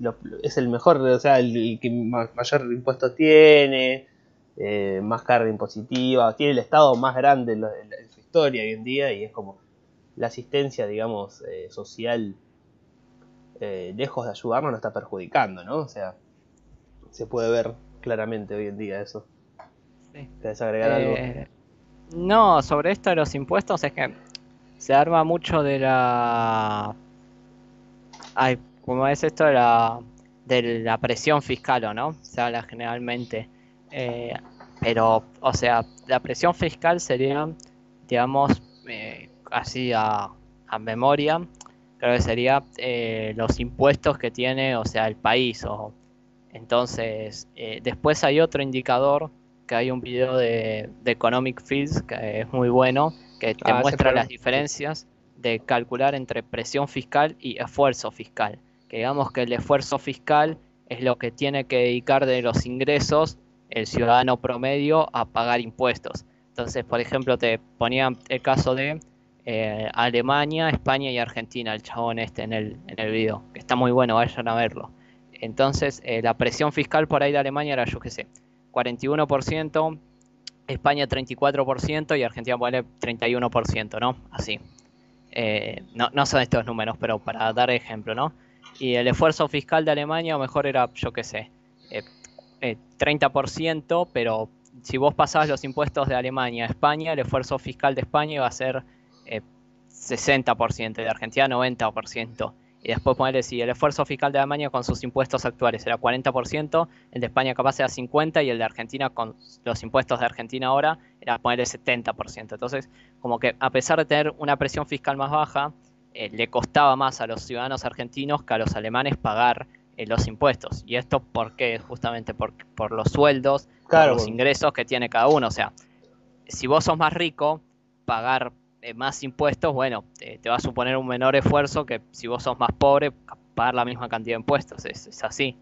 lo- es el mejor, o sea, el, el que ma- mayor impuesto tiene, eh, más carga impositiva, tiene el estado más grande en, la- su historia hoy en día y es como la asistencia, digamos, eh, social, eh, lejos de ayudarnos, nos está perjudicando, ¿no? O sea, se puede ver claramente hoy en día eso. Sí. ¿Querés agregar algo? No, sobre esto de los impuestos es que se arma mucho de la... Ay, ¿cómo es esto de la, de la presión fiscal, ¿o no? Se habla generalmente. Eh, pero, o sea, la presión fiscal sería, digamos, eh, así a, a memoria, creo que sería eh, los impuestos que tiene, o sea, el país. O, entonces, eh, después hay otro indicador que hay un video de, de Economic Fields que es muy bueno, que te Ah, muestra las diferencias de calcular entre presión fiscal y esfuerzo fiscal. Que digamos que el esfuerzo fiscal es lo que tiene que dedicar de los ingresos el ciudadano promedio a pagar impuestos. Entonces, por ejemplo, te ponía el caso de eh, Alemania, España y Argentina, el chabón este en el, en el video, que está muy bueno, vayan a verlo. Entonces, eh, la presión fiscal por ahí de Alemania era, yo qué sé, 41%, España 34% y Argentina pone 31%, ¿no? Así. Eh, no, no son estos números, pero para dar ejemplo, ¿no? Y el esfuerzo fiscal de Alemania lo mejor era, yo qué sé, eh, eh, 30%, pero si vos pasás los impuestos de Alemania a España, el esfuerzo fiscal de España iba a ser eh, 60%, el de Argentina 90%. Y después ponerle si el esfuerzo fiscal de Alemania con sus impuestos actuales era 40%, el de España capaz era 50% y el de Argentina con los impuestos de Argentina ahora era ponerle 70%. Entonces, como que a pesar de tener una presión fiscal más baja, eh, le costaba más a los ciudadanos argentinos que a los alemanes pagar eh, los impuestos. ¿Y esto por qué? Justamente por, por los sueldos, por los ingresos que tiene cada uno. O sea, si vos sos más rico, pagar eh, más impuestos, bueno, te va a suponer un menor esfuerzo que si vos sos más pobre, pagar la misma cantidad de impuestos. Es, así.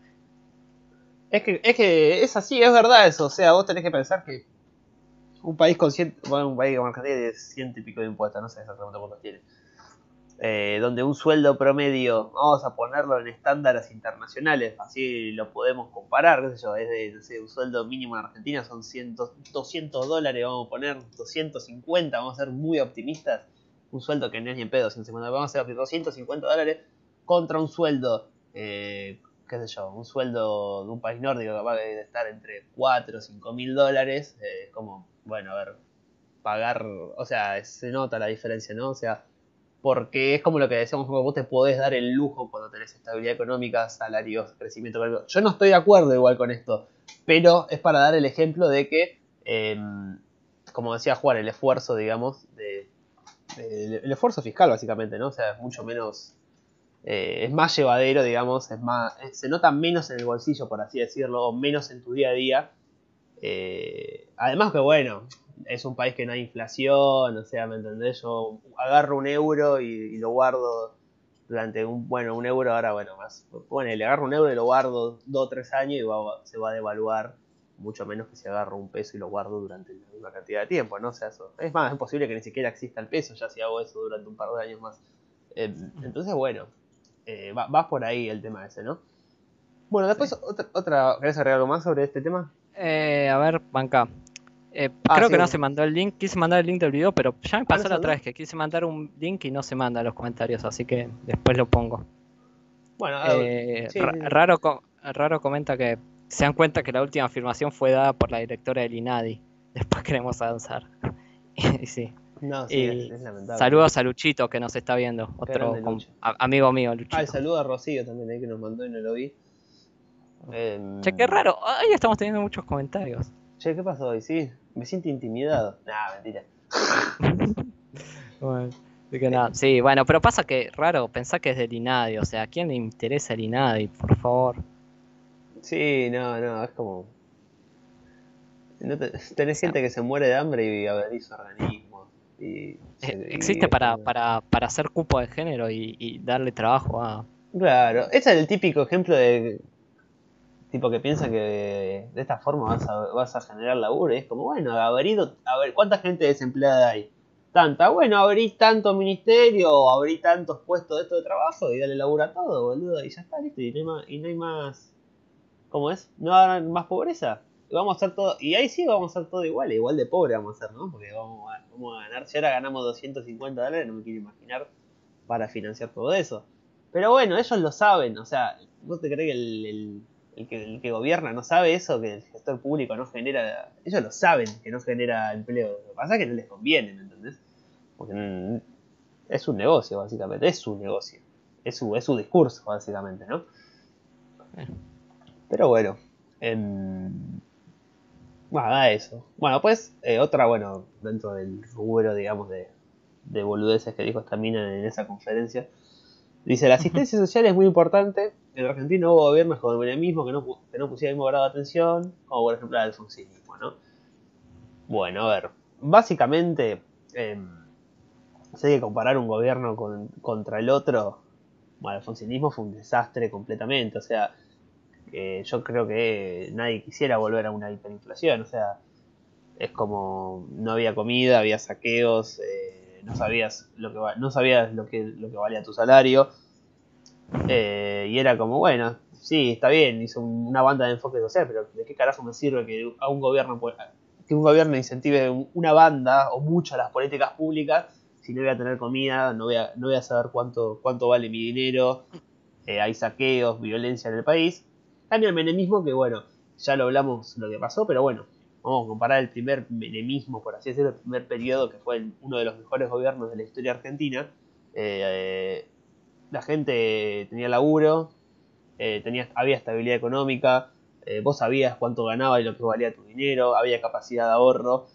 Es que, es que es así, es verdad eso. O sea, vos tenés que pensar que un país con ciento, bueno, un país con Argentina de ciento y pico de impuestos, no sé exactamente cuántos tiene eh, donde un sueldo promedio, vamos a ponerlo en estándares internacionales, así lo podemos comparar, qué sé yo, es de, un sueldo mínimo en Argentina son 100, 200 dólares, vamos a poner 250, vamos a ser muy optimistas, un sueldo que no es ni en pedo, 150, vamos a hacer 250 dólares contra un sueldo, eh, qué sé yo, un sueldo de un país nórdico capaz de estar entre 4 o 5 mil dólares, eh, como, bueno, a ver, pagar, o sea, se nota la diferencia, ¿no? O sea, porque es como lo que decíamos, vos te podés dar el lujo cuando tenés estabilidad económica, salarios, crecimiento. Yo no estoy de acuerdo igual con esto, pero es para dar el ejemplo de que, em, como decía Juan, el esfuerzo, digamos, de, el esfuerzo fiscal básicamente, ¿no? O sea, es mucho menos, eh, es más llevadero, digamos, es más, se nota menos en el bolsillo, por así decirlo, o menos en tu día a día. Eh, además que bueno, es un país que no hay inflación, o sea, ¿me entendés? Yo agarro un euro y, lo guardo durante un, bueno, un euro ahora, bueno, más, bueno, le agarro un euro y lo guardo dos o tres años y se va a devaluar mucho menos que si agarro un peso y lo guardo durante la misma cantidad de tiempo, ¿no? O sea, eso, es más, es posible que ni siquiera exista el peso ya si hago eso durante un par de años más. Eh, entonces, bueno, eh, va, por ahí el tema ese, ¿no? Bueno, después otra, otra, ¿querés agregar algo más sobre este tema? Eh, a ver, banca. Eh, ah, creo que no se mandó el link. Quise mandar el link del video, pero ya me pasó la otra vez que quise mandar un link y no se manda a los comentarios, así que después lo pongo. Bueno, eh, raro, raro comenta que se dan cuenta que la última afirmación fue dada por la directora del INADI. (laughs) Después queremos avanzar. (laughs) y sí. Saludos a Luchito que nos está viendo, otro amigo mío, Luchito. Ah, saludo a Rocío también, ahí que nos mandó y no lo vi. che, qué raro, ahí estamos teniendo muchos comentarios. Che, ¿qué pasó hoy? Sí, me siento intimidado. Nah, mentira. (laughs) bueno, que. Sí, bueno, pero pasa que, raro, pensá que es del INADI. O sea, ¿a quién le interesa el INADI, por favor? Sí, no, no, es como. tenés gente que se muere de hambre y abrís su organismo. Y, eh, Existe para, para, para hacer cupo de género y, y darle trabajo a. Claro, ese es el típico ejemplo de tipo que piensa que de esta forma vas a, generar laburo. Y es como, bueno, abrí, a ver, ¿cuánta gente desempleada hay? Tanta, bueno, abrí tanto ministerio, abrí tantos puestos de esto de trabajo y dale laburo a todo, boludo, y ya está, listo, y no hay más, y no hay más ¿cómo es? No hay más pobreza. Y vamos a hacer todo, y ahí sí vamos a hacer todo igual, igual de pobre vamos a ser, ¿no? Porque vamos a, ganar, si ahora ganamos 250 dólares, no me quiero imaginar para financiar todo eso. Pero bueno, ellos lo saben, o sea, ¿vos te crees que el que, gobierna no sabe eso, que el gestor público no genera. Ellos lo saben que no genera empleo. Lo que pasa es que no les conviene, ¿me entendés? Porque es un negocio, básicamente. Es su negocio. Es su, es su discurso, básicamente, ¿no? Pero bueno. bueno, da eso. Bueno, pues, eh, otra, bueno, dentro del rubro, digamos, de, de boludeces que dijo esta mina en esa conferencia Dice, la asistencia social es muy importante. En Argentina hubo gobiernos con el que no, que no pusieron el mismo grado de atención, como por ejemplo el alfonsinismo, ¿no? Bueno, a ver, básicamente, eh, si hay que comparar un gobierno contra el otro, bueno, el alfonsinismo fue un desastre completamente, o sea, yo creo que nadie quisiera volver a una hiperinflación, o sea, es como no había comida, había saqueos, eh, no sabías lo que no sabías lo que, lo que valía tu salario. Eh, y era como, bueno, sí, está bien, hizo una banda de enfoque social, pero ¿de qué carajo me sirve que a un gobierno que un gobierno incentive una banda o muchas las políticas públicas si no voy a tener comida, no voy a, no voy a saber cuánto, cuánto vale mi dinero, eh, hay saqueos, violencia en el país. Cambia el menemismo que bueno, ya lo hablamos lo que pasó, pero bueno, vamos a comparar el primer menemismo, por así decirlo, el primer periodo que fue uno de los mejores gobiernos de la historia argentina, eh, la gente tenía laburo, eh, tenía, había estabilidad económica, eh, vos sabías cuánto ganaba y lo que valía tu dinero, había capacidad de ahorro.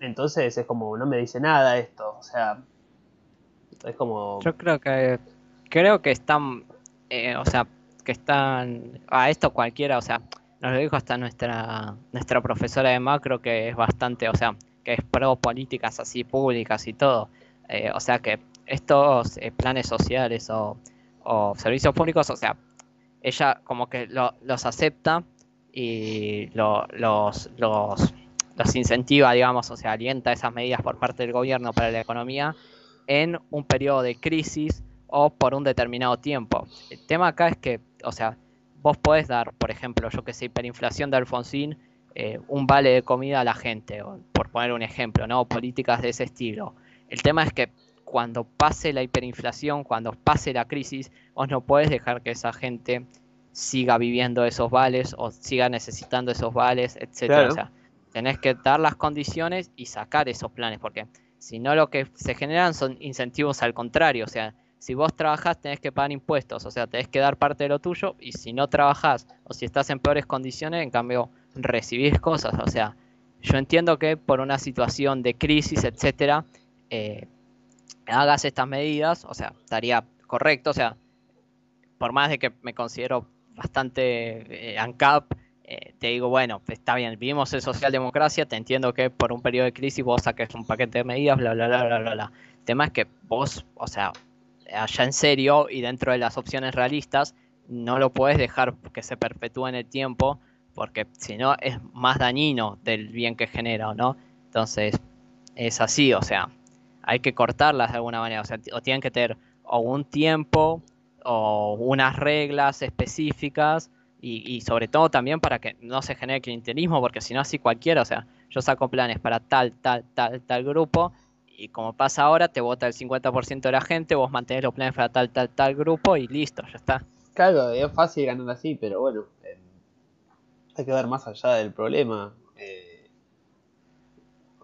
entonces es como, no me dice nada esto, o sea, es como... Yo creo que, creo que están, o sea, que están, a esto cualquiera, o sea, nos lo dijo hasta nuestra, nuestra profesora de macro que es bastante, o sea, que es pro políticas así públicas y todo. o sea que estos eh, planes sociales o, servicios públicos, o sea, ella como que los acepta y los, los, los incentiva, digamos, o sea, alienta esas medidas por parte del gobierno para la economía en un periodo de crisis o por un determinado tiempo. El tema acá es que, o sea, vos podés dar, por ejemplo, yo que sé, hiperinflación de Alfonsín, eh, un vale de comida a la gente, por poner un ejemplo, ¿no? Políticas de ese estilo. El tema es que cuando pase la hiperinflación, cuando pase la crisis, vos no puedes dejar que esa gente siga viviendo esos vales o siga necesitando esos vales, etcétera. O sea, tenés que dar las condiciones y sacar esos planes, porque si no lo que se generan son incentivos al contrario, o sea, si vos trabajás tenés que pagar impuestos, o sea, tenés que dar parte de lo tuyo y si no trabajás o si estás en peores condiciones, en cambio recibís cosas, o sea, yo entiendo que por una situación de crisis, etcétera, eh, hagas estas medidas, o sea, estaría correcto, o sea, por más de que me considero bastante eh, ANCAP, eh, te digo, bueno, está bien, vivimos en socialdemocracia, te entiendo que por un periodo de crisis vos saques un paquete de medidas, bla, bla, bla, bla, bla, bla. El tema es que vos, o sea, allá en serio y dentro de las opciones realistas, no lo puedes dejar que se perpetúe en el tiempo, porque si no es más dañino del bien que genera, ¿no? Entonces, es así, o sea, hay que cortarlas de alguna manera, o sea, o tienen que tener o un tiempo o unas reglas específicas y, sobre todo también para que no se genere clientelismo, porque si no así cualquiera, o sea, yo saco planes para tal, tal, tal, tal grupo y como pasa ahora, te vota el 50% de la gente, vos mantenés los planes para tal, tal, tal grupo y listo, ya está. Claro, es fácil ganar así, pero bueno, eh, hay que ver más allá del problema. Eh,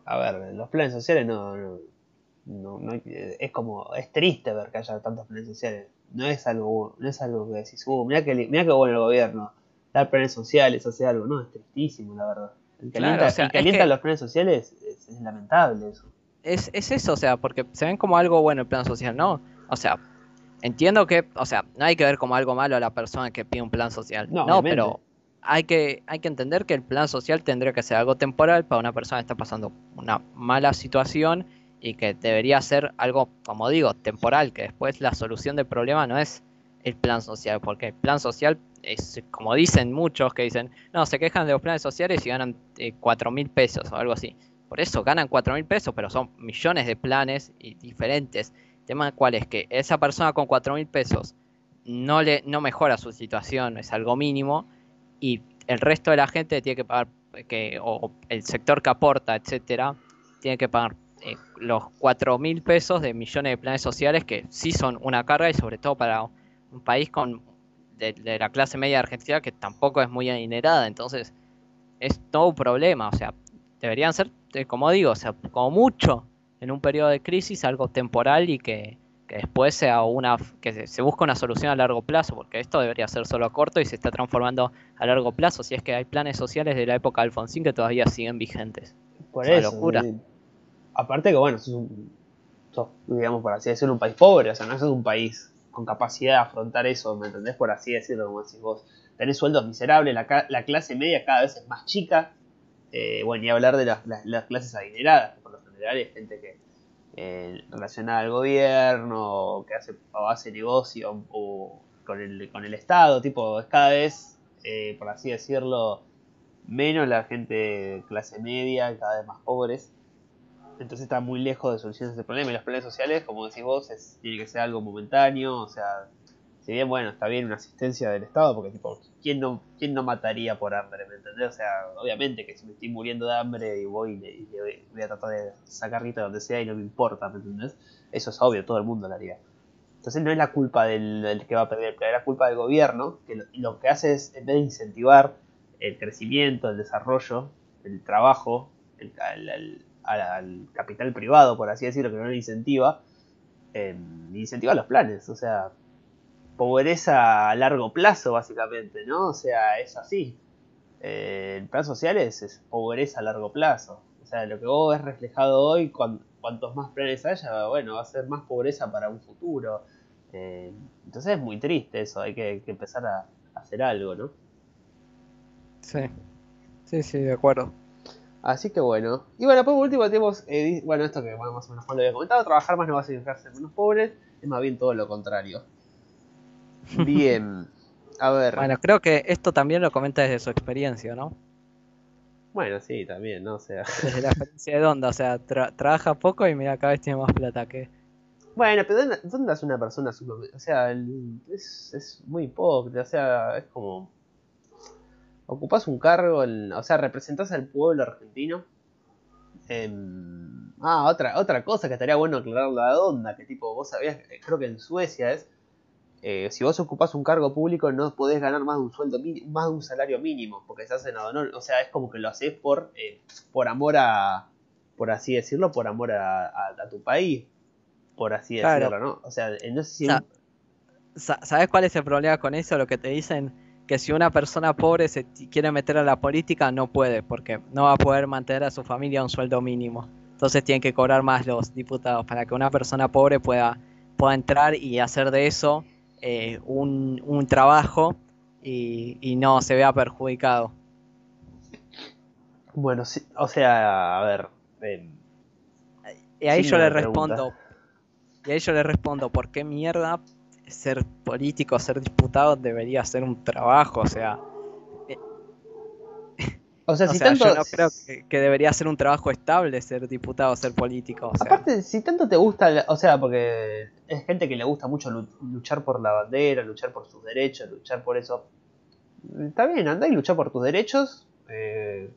a ver, los planes sociales no no, no, es como, es triste ver que haya tantos planes sociales. No es algo, no es algo que decís, uh, mira que, mira que bueno el gobierno, dar planes sociales, hacer algo. No, es tristísimo, la verdad. El que alienta, los planes sociales es, lamentable eso. Es, es eso, o sea, porque se ven como algo bueno el plan social, ¿no? O sea, entiendo que, o sea, no hay que ver como algo malo a la persona que pide un plan social. No, no pero hay que, hay que entender que el plan social tendría que ser algo temporal para una persona que está pasando una mala situación y que debería ser algo, como digo, temporal, que después la solución del problema no es el plan social, porque el plan social es, como dicen muchos que dicen, no, se quejan de los planes sociales y ganan eh, cuatro mil pesos o algo así. Por eso ganan cuatro mil pesos, pero son millones de planes y diferentes. El tema cuál es que esa persona con cuatro mil pesos no, le, no mejora su situación, es algo mínimo, y el resto de la gente tiene que pagar, que, o el sector que aporta, etcétera, tiene que pagar eh, los 4 mil pesos de millones de planes sociales que sí son una carga y sobre todo para un país con de, la clase media argentina que tampoco es muy adinerada, entonces es todo un problema, o sea, deberían ser, eh, como digo, o sea, como mucho en un periodo de crisis algo temporal y que, después sea una que se, busque una solución a largo plazo, porque esto debería ser solo a corto y se está transformando a largo plazo, si es que hay planes sociales de la época de Alfonsín que todavía siguen vigentes. Por eso, locura. Aparte que, bueno, sos, un, digamos, por así decirlo, un país pobre, o sea, no sos un país con capacidad de afrontar eso, ¿me entendés? Por así decirlo, como decís vos. Tenés sueldos miserables, la, la clase media cada vez es más chica. Eh, bueno, y hablar de las, clases adineradas, por lo general es gente que eh, relacionada al gobierno, que hace, o hace negocio o, con, el, con el Estado, tipo, es cada vez, eh, por así decirlo, menos la gente clase media, cada vez más pobres entonces está muy lejos de solucionar ese problema. Y los planes sociales, como decís vos, es, tiene que ser algo momentáneo, o sea, si bien, bueno, está bien una asistencia del Estado, porque tipo, ¿quién no, quién no mataría por hambre? ¿Me entendés? O sea, obviamente que si me estoy muriendo de hambre y voy y, voy a tratar de sacar rita donde sea y no me importa, ¿me entendés? Eso es obvio, todo el mundo lo haría. Entonces no es la culpa del, que va a perder el plan, es la culpa del gobierno, que lo, que hace es, en vez de incentivar el crecimiento, el desarrollo, el trabajo al, capital privado, por así decirlo, que no lo incentiva, eh, incentiva los planes, o sea, pobreza a largo plazo, básicamente, ¿no? O sea, es así. Eh, el plan social es, pobreza a largo plazo. O sea, lo que vos ves reflejado hoy, cuantos más planes haya, bueno, va a ser más pobreza para un futuro. Eh, entonces es muy triste eso, hay que, empezar a, hacer algo, ¿no? Sí, sí, sí, de acuerdo. Así que bueno. Y bueno, por último tenemos, eh, bueno, esto que más o menos lo había comentado, trabajar más no va a significar ser menos pobres, es más bien todo lo contrario. Bien, a ver. Bueno, creo que esto también lo comenta desde su experiencia, ¿no? Bueno, sí, también, ¿no? O sea. Desde la experiencia de Donda, o sea, trabaja poco y mira, cada vez tiene más plata que. Bueno, pero Donda es una persona O sea, es, es muy hipócrita, o sea, es como ocupás un cargo, o sea, representás al pueblo argentino. ah, otra, otra cosa que estaría bueno aclarar la onda, que tipo, vos sabías, creo que en Suecia es, eh, si vos ocupás un cargo público no podés ganar más de un sueldo más de un salario mínimo, porque estás senado, ¿no? O sea, es como que lo haces por, eh, por amor a, por así decirlo, por amor a, tu país, por así decirlo, ¿no? O sea, no sé si... ¿Sabes cuál es el problema con eso? Lo que te dicen que si una persona pobre se quiere meter a la política, no puede, porque no va a poder mantener a su familia a un sueldo mínimo. Entonces tienen que cobrar más los diputados para que una persona pobre pueda, pueda entrar y hacer de eso eh, un, trabajo y, no se vea perjudicado. Bueno, sí, o sea, a ver. Eh, y ahí yo le respondo. Y ahí yo le respondo, ¿por qué mierda ser político, ser diputado debería ser un trabajo, o sea... O sea, si tanto... Yo no creo que, debería ser un trabajo estable ser diputado, ser político. Aparte, si tanto te gusta, o sea, porque es gente que le gusta mucho luchar por la bandera, luchar por sus derechos, luchar por eso. Está bien, andá y lucha por tus derechos eh,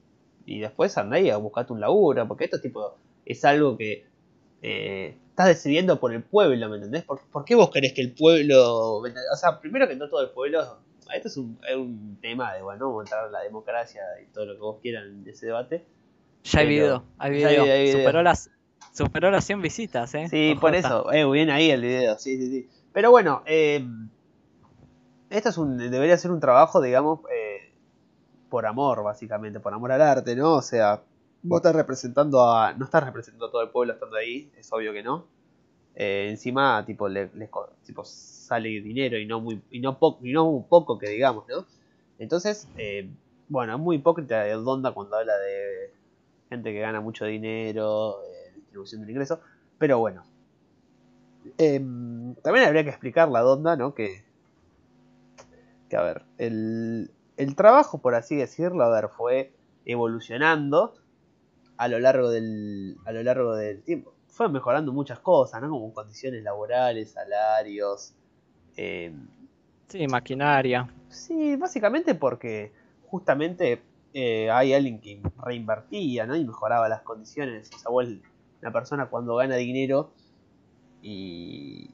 y después andá y buscate un laburo, porque esto tipo es algo que eh, estás decidiendo por el pueblo, ¿me entendés? ¿Por, qué vos querés que el pueblo... O sea, primero que no todo el pueblo... Esto es un, tema de, bueno, montar la democracia y todo lo que vos quieran de ese debate. Ya hay video, hay video. Superó, las, superó las 100 visitas, ¿eh? Sí, por eso. Eh, bien ahí el video, sí, sí, sí. Pero bueno, eh, esto es un, debería ser un trabajo, digamos, eh, por amor, básicamente, por amor al arte, ¿no? O sea, Vos estás representando a. No estás representando a todo el pueblo estando ahí, es obvio que no. Eh, encima, tipo, le, tipo, sale dinero y no muy y no, poco, poco que digamos, ¿no? Entonces, eh, bueno, es muy hipócrita de Donda cuando habla de gente que gana mucho dinero, eh, distribución del ingreso, pero bueno. Em, también habría que explicar la Donda, ¿no? Que, que a ver, el, el trabajo, por así decirlo, a ver, fue evolucionando a lo largo del, a lo largo del tiempo. Fue mejorando muchas cosas, ¿no? Como condiciones laborales, salarios. Eh, sí, maquinaria. Sí, básicamente porque justamente eh, hay alguien que reinvertía, ¿no? Y mejoraba las condiciones. O sea, una persona cuando gana dinero y,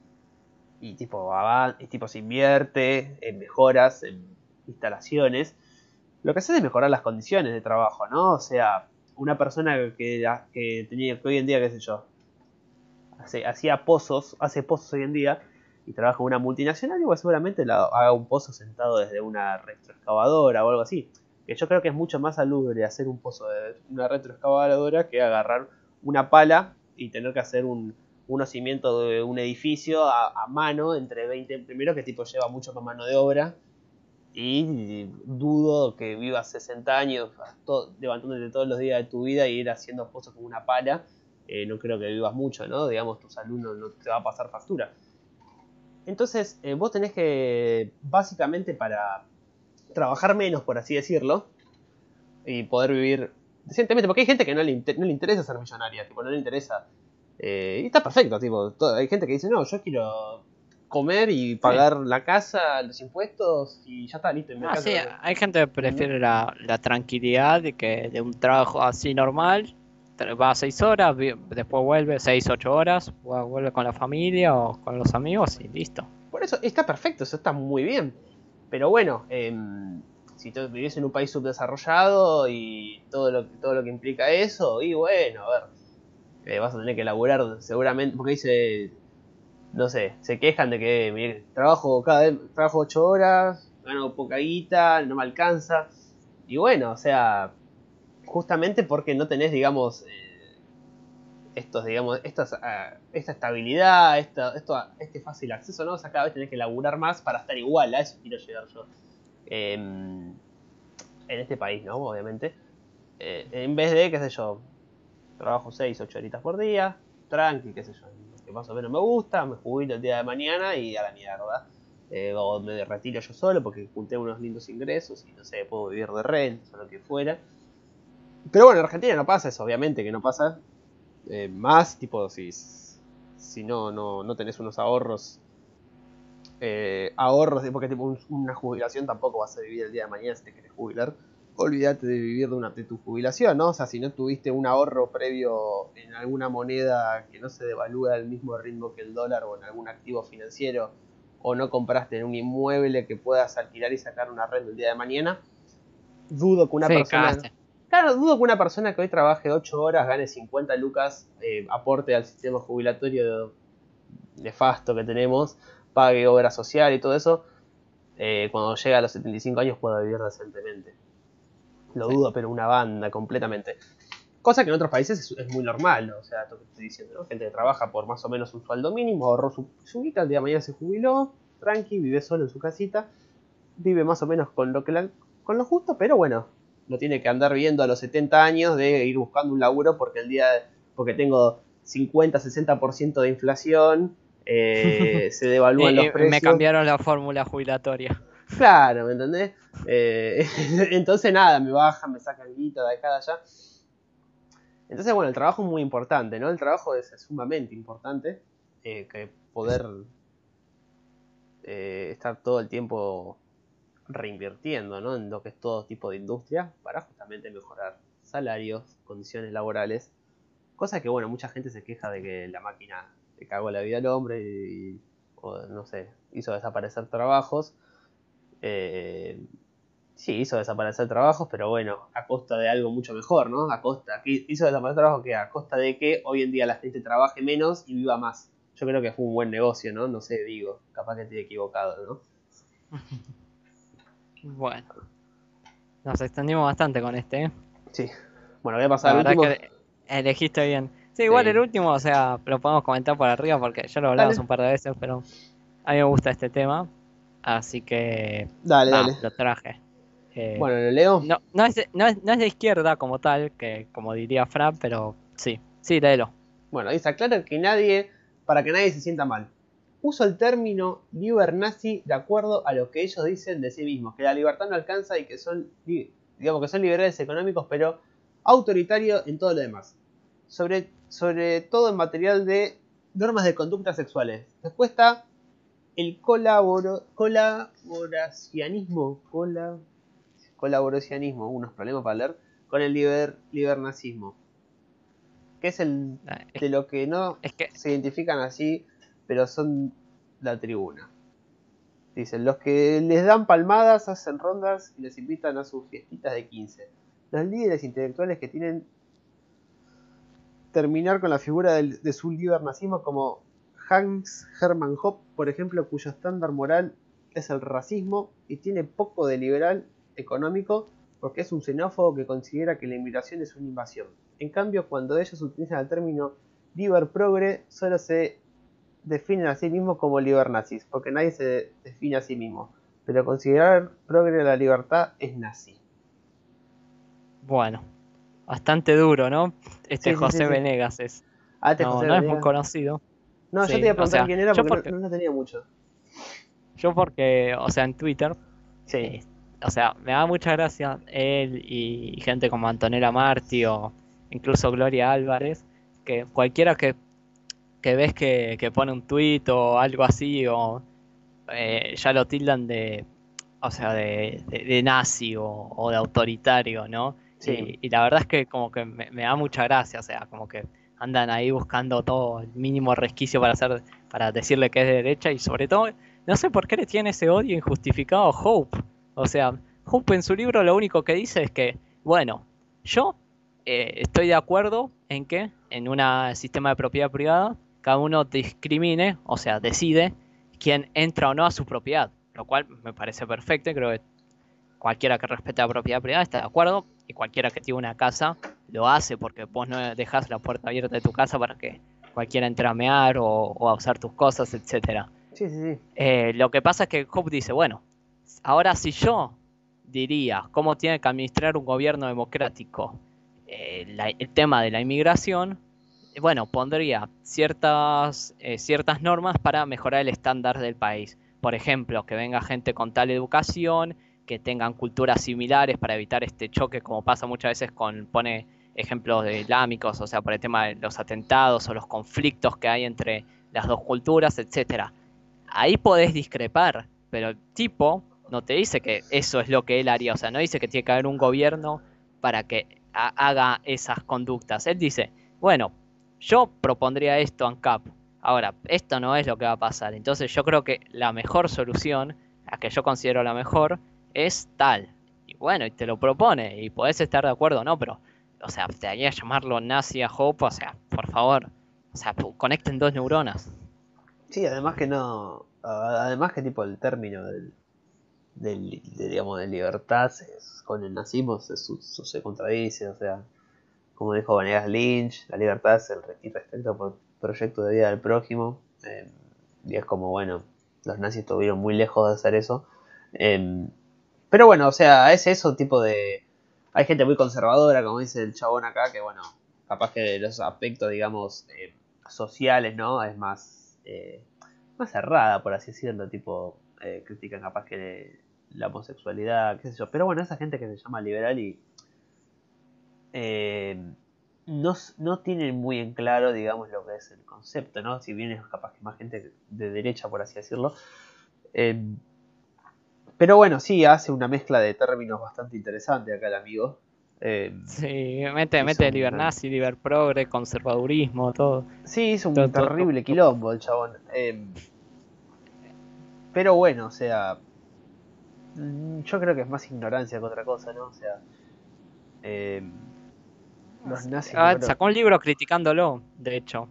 y tipo, y tipo se invierte en mejoras, en instalaciones, lo que hace es mejorar las condiciones de trabajo, ¿no? O sea, una persona que, que tenía que hoy en día, qué sé yo, hacía pozos, hace pozos hoy en día y trabaja en una multinacional, igual seguramente haga un pozo sentado desde una retroexcavadora o algo así. Que yo creo que es mucho más salubre hacer un pozo de una retroexcavadora que agarrar una pala y tener que hacer un, unos cimientos de un edificio a, mano entre 20, primero que tipo lleva mucho más mano de obra y dudo que vivas 60 años levantándote todos los días de tu vida y ir haciendo cosas con una pala. Eh, no creo que vivas mucho, ¿no? Digamos, tu salud no, te va a pasar factura. Entonces, eh, vos tenés que, básicamente, para trabajar menos, por así decirlo, y poder vivir decentemente, porque hay gente que no le, interesa ser millonaria, tipo, no le interesa. Eh, y está perfecto, tipo, hay gente que dice, no, yo quiero comer y pagar la casa, los impuestos y ya está listo. Ah, sí, hay gente que prefiere la, tranquilidad de que de un trabajo así normal va seis horas, después vuelve seis, ocho horas, vuelve con la familia o con los amigos y listo. Por eso está perfecto, eso está muy bien. Pero bueno, em, si tú vivís en un país subdesarrollado y todo lo, todo lo que implica eso, y bueno, a ver, eh, vas a tener que laburar seguramente, porque dice, no sé, se quejan de que trabajo cada vez, trabajo 8 horas, gano poca guita, no me alcanza, y bueno, o sea, justamente porque no tenés, digamos, eh, estos, digamos, estas, ah, esta estabilidad, esta, esto, este fácil acceso, ¿no? O sea, cada vez tenés que laburar más para estar igual, a eso quiero llegar yo. Em, en este país, ¿no? Obviamente. Eh, en vez de, qué sé yo, trabajo 6, 8 horitas por día, tranqui, qué sé yo, que más o menos me gusta, me jubilo el día de mañana y a la mierda. Eh, o me retiro yo solo porque junté unos lindos ingresos y no sé, puedo vivir de renta o lo que fuera. Pero bueno, en Argentina no pasa eso, obviamente que no pasa. Eh, más, tipo, si, si no, no, no tenés unos ahorros eh, ahorros, porque tipo una jubilación tampoco vas a vivir el día de mañana si te quieres jubilar. Olvídate de vivir de, una, de tu jubilación, ¿no? O sea, si no tuviste un ahorro previo en alguna moneda que no se devalúa al mismo ritmo que el dólar o en algún activo financiero, o no compraste en un inmueble que puedas alquilar y sacar una renta el día de mañana, dudo que una persona. Claro, dudo que una persona que hoy trabaje 8 horas gane 50 lucas, eh, aporte al sistema jubilatorio nefasto que tenemos pague obra social y todo eso, eh, cuando llega a los 75 años pueda vivir decentemente. Lo dudo, pero una banda completamente. Cosa que en otros países es, muy normal, o sea, lo que estoy diciendo, ¿no? Gente que trabaja por más o menos un sueldo mínimo, ahorró su, su guita, el día de mañana se jubiló, tranqui, vive solo en su casita, vive más o menos con lo, que con lo justo, pero bueno, no tiene que andar viendo a los 70 años de ir buscando un laburo porque el día, porque tengo 50, 60% de inflación eh, (laughs) se devalúan los precios. Me cambiaron la fórmula jubilatoria. Claro, ¿me entendés? Eh, (laughs) entonces nada, me bajan, me sacan guita de acá, de allá. Entonces, bueno, el trabajo es muy importante, ¿no? El trabajo es, sumamente importante. Eh, que poder estar todo el tiempo reinvirtiendo, ¿no? En lo que es todo tipo de industria para justamente mejorar salarios, condiciones laborales. Cosa que, bueno, mucha gente se queja de que la máquina le cagó la vida al hombre y, no sé, hizo desaparecer trabajos. Eh, sí, hizo desaparecer trabajos, pero bueno, a costa de algo mucho mejor, ¿no? A costa, hizo desaparecer trabajos que a costa de que hoy en día la gente trabaje menos y viva más. Yo creo que fue un buen negocio, ¿no? No sé, digo, capaz que estoy equivocado, ¿no? (laughs) bueno, nos extendimos bastante con este, ¿eh? Sí. Bueno, voy a pasar al último. Que elegiste bien. Sí, igual el último, o sea, lo podemos comentar por arriba porque ya lo hablamos un par de veces, pero a mí me gusta este tema. Así que. Dale, dale. Lo traje. Eh, bueno, lo leo. No, no, es de, no, es, no, es de, izquierda como tal, que como diría Fran, pero sí. Sí, léelo. Bueno, dice: aclara que nadie. Para que nadie se sienta mal. Uso el término liber nazi de acuerdo a lo que ellos dicen de sí mismos, que la libertad no alcanza y que son, digamos que son liberales económicos, pero autoritarios en todo lo demás sobre, sobre todo en material de normas de conducta sexuales. Después está el colaboro, colaboracionismo, colaboracionismo, unos problemas para leer, con el liber, libernazismo. Que es el ah, de lo que no se identifican así, pero son la tribuna. Dicen, los que les dan palmadas hacen rondas y les invitan a sus fiestitas de 15. Los líderes intelectuales que tienen terminar con la figura de su nazismo como Hans Hermann Hoppe, por ejemplo, cuyo estándar moral es el racismo y tiene poco de liberal económico porque es un xenófobo que considera que la inmigración es una invasión. En cambio, cuando ellos utilizan el término liber progre, solo se definen a sí mismos como liber nazis, porque nadie se define a sí mismo. Pero considerar progre la libertad es nazi. Bueno, bastante duro, ¿no? Este José Venegas es. Ah, este no, no es muy conocido. No, yo te iba a preguntar quién era porque, no, tenía mucho. Yo porque, o sea, en Twitter, sí. Eh, o sea, me da mucha gracia él y gente como Antonella Marti o incluso Gloria Álvarez, que cualquiera que, que ves que, que pone un tweet o algo así, o eh, ya lo tildan de, o sea, de, de, nazi o, o, de autoritario, ¿no? Y, la verdad es que como que me, da mucha gracia, o sea, como que andan ahí buscando todo el mínimo resquicio para hacer, para decirle que es de derecha y sobre todo, no sé por qué le tiene ese odio injustificado a Hope. O sea, Hope en su libro lo único que dice es que, bueno, yo eh, estoy de acuerdo en que en un sistema de propiedad privada cada uno discrimine, o sea, decide quién entra o no a su propiedad, lo cual me parece perfecto y creo que cualquiera que respete la propiedad privada está de acuerdo y cualquiera que tiene una casa lo hace porque vos no dejas la puerta abierta de tu casa para que cualquiera entre a mear o, a usar tus cosas, etc. Sí, sí, sí. Eh, lo que pasa es que Hope dice, bueno, ahora si yo diría cómo tiene que administrar un gobierno democrático eh, el tema de la inmigración, bueno, pondría ciertas, eh, ciertas normas para mejorar el estándar del país. Por ejemplo, que venga gente con tal educación, que tengan culturas similares para evitar este choque, como pasa muchas veces con, pone ejemplos de islámicos, o sea, por el tema de los atentados o los conflictos que hay entre las dos culturas, etcétera. Ahí podés discrepar, pero el tipo no te dice que eso es lo que él haría, o sea, no dice que tiene que haber un gobierno para que haga esas conductas. Él dice, bueno, yo propondría esto ANCAP. Ahora, esto no es lo que va a pasar. Entonces yo creo que la mejor solución, la que yo considero la mejor, es tal. Y bueno, y te lo propone, y podés estar de acuerdo o no, pero, o sea, te haría llamarlo nazi a Hope, o sea, por favor, o sea, conecten dos neuronas. Sí, además que no, además que tipo el término del, del de, digamos, de libertad con el nazismo se contradice, o sea, como dijo Vanegas Lynch, la libertad es el respeto por proyecto de vida del prójimo, eh, y es como, bueno, los nazis estuvieron muy lejos de hacer eso. Eh, pero bueno, o sea, es eso tipo de... Hay gente muy conservadora, como dice el chabón acá, que bueno, capaz que los aspectos, digamos, eh, sociales, ¿no? Es más, eh, más cerrada, por así decirlo, tipo, eh, critican capaz que la homosexualidad, qué sé yo. Pero bueno, esa gente que se llama liberal y... no, no tienen muy en claro, digamos, lo que es el concepto, ¿no? Si bien es capaz que más gente de derecha, por así decirlo. Pero bueno, sí, hace una mezcla de términos bastante interesante acá el amigo. Eh, sí, mete, mete libernazi, liberprogre, conservadurismo, todo. Sí, hizo un terrible quilombo el chabón. Eh, pero bueno, o sea, mm, yo creo que es más ignorancia que otra cosa, ¿no? O sea, eh, los nazis. Ah, sacó un libro criticándolo, de hecho.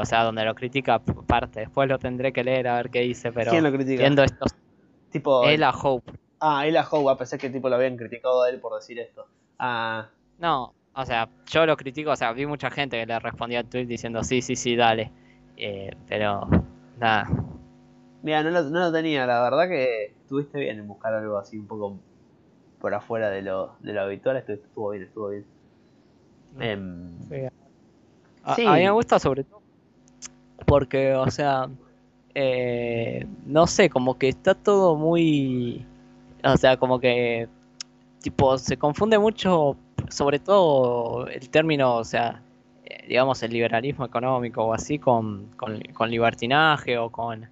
o sea, donde lo critica parte. Después lo tendré que leer a ver qué dice, pero ¿Quién lo critica? viendo estos Tipo. Ella Hope. Ah, Ella Hope, a pesar que tipo lo habían criticado a él por decir esto. Ah. No, o sea, yo lo critico, o sea, vi mucha gente que le respondía al tweet diciendo sí, sí, sí, dale. Eh, pero, nada. Mira, no lo, tenía, la verdad que estuviste bien en buscar algo así un poco por afuera de lo, de lo habitual, estuvo bien, estuvo bien. Em, sí. a, mí me gusta sobre todo porque, o sea, eh, no sé, como que está todo muy, o sea, como que, tipo, se confunde mucho, sobre todo el término, o sea, eh, digamos, el liberalismo económico o así con, con, libertinaje o con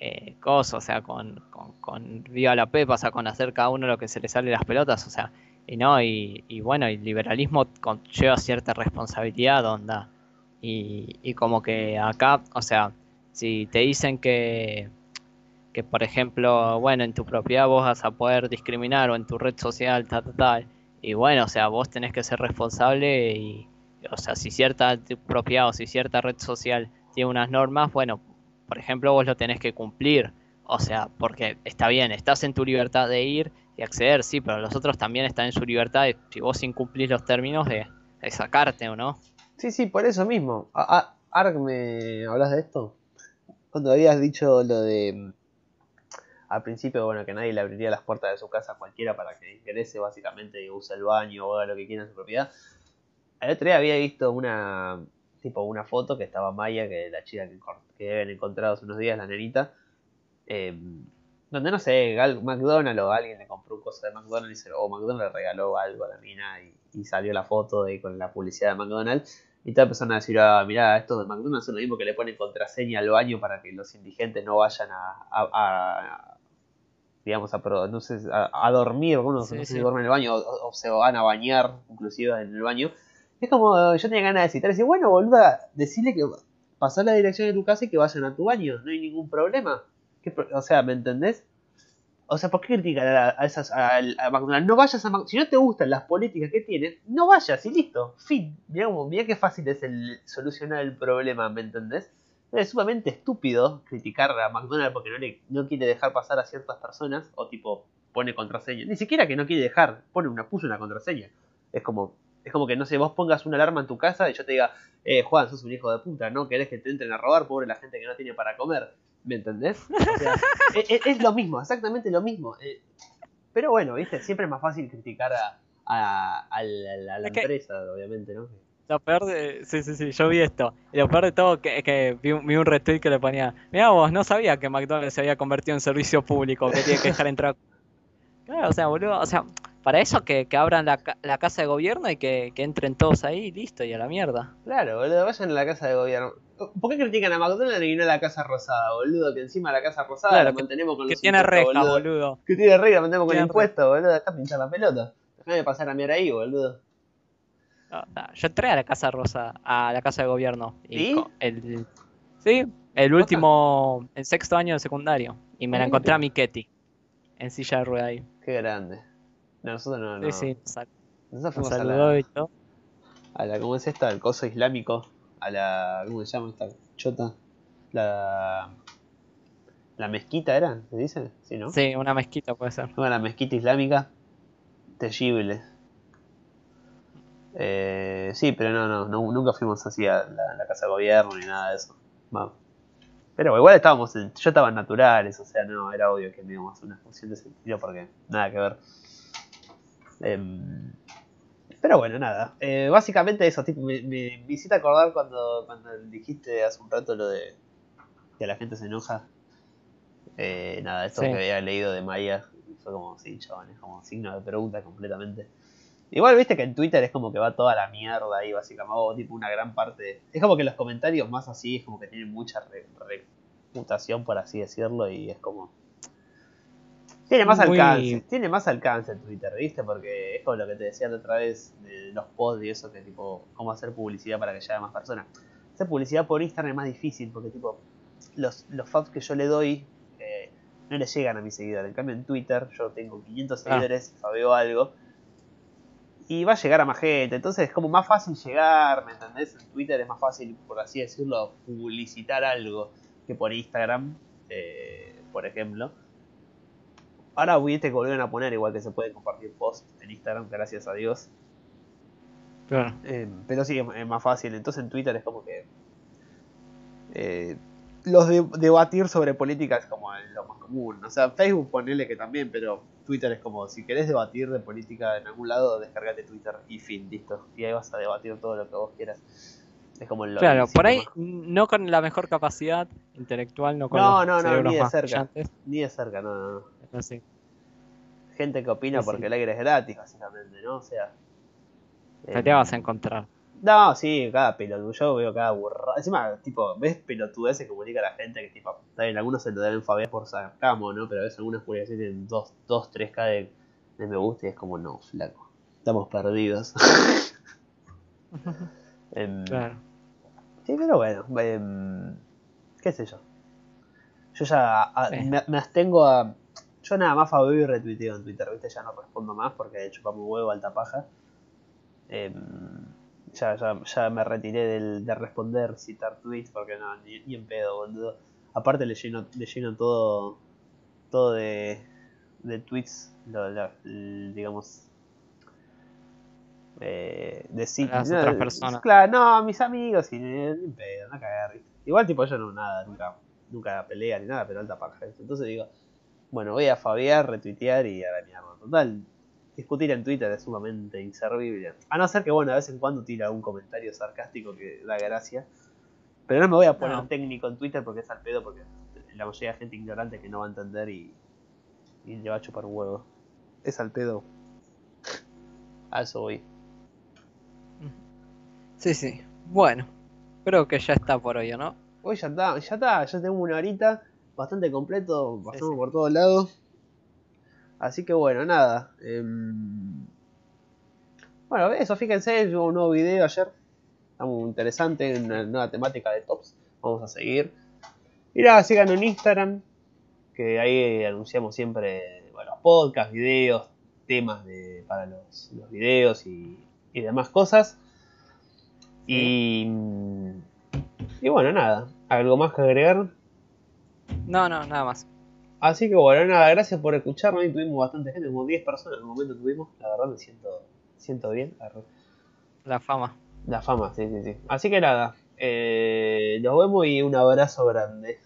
eh, cosas, o sea, con, con, viva la pepa, o sea, con hacer cada uno lo que se le sale las pelotas, o sea, y no, y, y bueno, el liberalismo lleva cierta responsabilidad, onda, y, y como que acá, o sea, si te dicen que, que, por ejemplo, bueno, en tu propiedad vos vas a poder discriminar o en tu red social, tal, tal, tal, y bueno, o sea, vos tenés que ser responsable y, o sea, si cierta propiedad o si cierta red social tiene unas normas, bueno, por ejemplo, vos lo tenés que cumplir. O sea, porque está bien, estás en tu libertad de ir y acceder, sí, pero los otros también están en su libertad de, si vos incumplís los términos de, sacarte o no. Sí, sí, por eso mismo. Arg, ¿me hablas de esto? cuando habías dicho lo de mm, al principio, bueno, que nadie le abriría las puertas de su casa a cualquiera para que ingrese básicamente y use el baño o haga lo que quiera en su propiedad. El otro día había visto una tipo una foto que estaba Maya, que la chica que, que habían encontrado hace unos días, la nenita, em, donde no sé, McDonald's o alguien le compró un cosa de McDonald's o McDonald's le regaló algo a la mina y, y salió la foto de con la publicidad de McDonald's y toda persona a decir, ah, mirá, estos de McDonald's son lo mismo que le ponen contraseña al baño para que los indigentes no vayan a, digamos, a, no sé, a, dormir, no sé si duermen en el baño o, se van a bañar, inclusive en el baño. Es como, yo tenía ganas de citar y decir, bueno, boluda, decirle que pasar la dirección de tu casa y que vayan a tu baño, no hay ningún problema. O sea, ¿me entendés? O sea, ¿por qué critican a, a esas a, McDonald's? No vayas a McDonald's. Si no te gustan las políticas que tienen, no vayas y listo. Fin. Mirá, mirá qué fácil es el solucionar el problema, ¿me entendés? Es sumamente estúpido criticar a McDonald's porque no quiere dejar pasar a ciertas personas o tipo pone contraseña. Ni siquiera que no quiere dejar, pone una, puso una contraseña. Es como, es como que no sé, vos pongas una alarma en tu casa y yo te diga, eh, Juan, sos un hijo de puta, ¿no? Querés que te entren a robar, pobre la gente que no tiene para comer. ¿Me entendés? (laughs) O sea, es, lo mismo, exactamente lo mismo. Eh, pero bueno, viste, siempre es más fácil criticar a, a, a la, a la Es que- empresa, obviamente, ¿no? Lo peor de... Sí, sí, sí, yo vi esto. Y lo peor de todo que, que vi, un- vi un retweet que le ponía, mira vos, no sabía que McDonald's se había convertido en servicio público, que tiene que dejar entrar... (laughs) Claro, o sea, boludo, o sea, para eso que, que abran la, la casa de gobierno y que, que entren todos ahí listo, y a la mierda. Claro, boludo, vayan a la casa de gobierno. ¿Por qué critican a McDonald's y no a la Casa Rosada, boludo? Que encima la Casa Rosada Claro, la mantenemos con Que los tiene impuestos, rejas, boludo. boludo. Que tiene regla, mantenemos con Tiene impuestos, boludo. Acá pinchar la pelota. Déjame pasar a mirar ahí, boludo. No, no, yo entré a la casa rosa, a la casa de gobierno. Y ¿Sí? el, sí, el último, el sexto año de secundario. Y me la Ah, encontré a. Miketi. En silla de rueda ahí. Qué grande. No, nosotros no, no. Sí, sí, sal- Nosotros nos fuimos a la, y todo. a la. ¿Cómo es esta? El coso islámico. A la. ¿Cómo se llama esta chota? La. La mezquita era, ¿se dice? Sí, ¿no? Sí, una mezquita puede ser. A la mezquita islámica. Terrible. Eh, sí, pero no, no, no, nunca fuimos así a la, la casa de gobierno ni nada de eso. Vamos. Pero igual estábamos, en- yo estaba en naturales, o sea, no, era obvio que no íbamos a hacer una excursión de ese estilo porque nada que ver. Em, pero bueno, nada. Eh, básicamente eso, tipo, me, me, me hiciste acordar cuando, cuando dijiste hace un rato lo de que la gente se enoja. Eh, nada, esto Sí. que había leído de Maya, fue como, sí, chavales, como signo de pregunta completamente. Igual viste que en Twitter es como que va toda la mierda ahí, básicamente, o tipo una gran parte. Es como que los comentarios más así es como que tienen mucha re- reputación, por así decirlo, y es como. Tiene más Muy- alcance, tiene más alcance en Twitter, ¿viste? Porque es como lo que te decía la otra vez de los posts y eso, que tipo, cómo hacer publicidad para que llegue a más personas. Hacer publicidad por Instagram es más difícil, porque tipo, los, los faps que yo le doy eh, no le llegan a mis seguidores. En cambio, en Twitter yo tengo 500 Ah. seguidores, fabeo algo, y va a llegar a más gente. Entonces es como más fácil llegar, ¿me entendés? En Twitter es más fácil, por así decirlo, publicitar algo que por Instagram, eh, por ejemplo. Ahora viste que volvieron a poner igual que se puede compartir post en Instagram, gracias a Dios. Claro. Eh, pero sí, es, es más fácil. Entonces en Twitter es como que. eh, los de- debatir sobre política es como lo más común. O sea, Facebook ponele que también, pero Twitter es como si querés debatir de política en algún lado, descargate Twitter y fin, listo. Y ahí vas a debatir todo lo que vos quieras. Es como lo Claro, el por ahí no con la mejor capacidad intelectual, no con No, los no, no, ni de cerca. brillantes, Ni de cerca, no, no, no. sí. Gente que opina Sí, sí. porque el aire es gratis, básicamente, ¿no? O sea. Eh, te vas a encontrar. No, sí, cada pelotudo. Yo veo cada burrada. Encima, tipo, ves pelotudeces que comunica la gente que, tipo, bien, algunos se lo deben fabear por sarcasmo, ¿no? Pero a veces algunas publicaciones tienen 2, 2 3K de, de me gusta y es como, no, flaco. Estamos perdidos. (laughs) Em, Claro. Sí, pero bueno, em, qué sé yo. Yo ya a- me, me abstengo a. Yo nada más fabeo y retuiteo en Twitter, ¿viste? Ya no respondo más porque de hecho chupamos huevo alta paja. Em, ya, ya, ya me retiré del, de responder, citar tweets porque no, ni, ni en pedo, boludo. Aparte le lleno, le lleno todo, todo de, de tweets, lo- digamos, eh, de sit- Las no, otras personas. Claro, no, a mis amigos y ni, ni en pedo, no cagar, ¿viste? Igual tipo yo no, nada, nunca, nunca pelea ni nada, pero alta paja. Entonces digo, bueno, voy a fabear, retuitear y a la mierda. Total, discutir en Twitter es sumamente inservible. A no ser que, bueno, de vez en cuando tira un comentario sarcástico que da gracia. Pero no me voy a poner No. técnico en Twitter porque es al pedo, porque la mayoría de gente ignorante que no va a entender y, y le va a chupar un huevo. Es al pedo. A eso voy. Sí, sí. Bueno, creo que ya está por hoy, ¿o ¿no? Hoy ya está, ya está, ya tengo una horita, bastante completo, pasamos sí. por todos lados. Así que bueno, nada. em, Bueno, eso, fíjense, hubo un nuevo video ayer. Está muy interesante, una nueva temática de tops. Vamos a seguir. Y nada, sigan en Instagram, que ahí anunciamos siempre bueno, podcasts, videos, temas de, para los, los videos y, y demás cosas. Y, y bueno, nada, ¿algo más que agregar? No, no, nada más. Así que bueno, nada, gracias por escucharnos. Hoy tuvimos bastante gente, como 10 personas en el momento tuvimos. La verdad me siento, siento bien. La fama. La fama, sí, sí, sí. Así que nada, eh, nos vemos y un abrazo grande.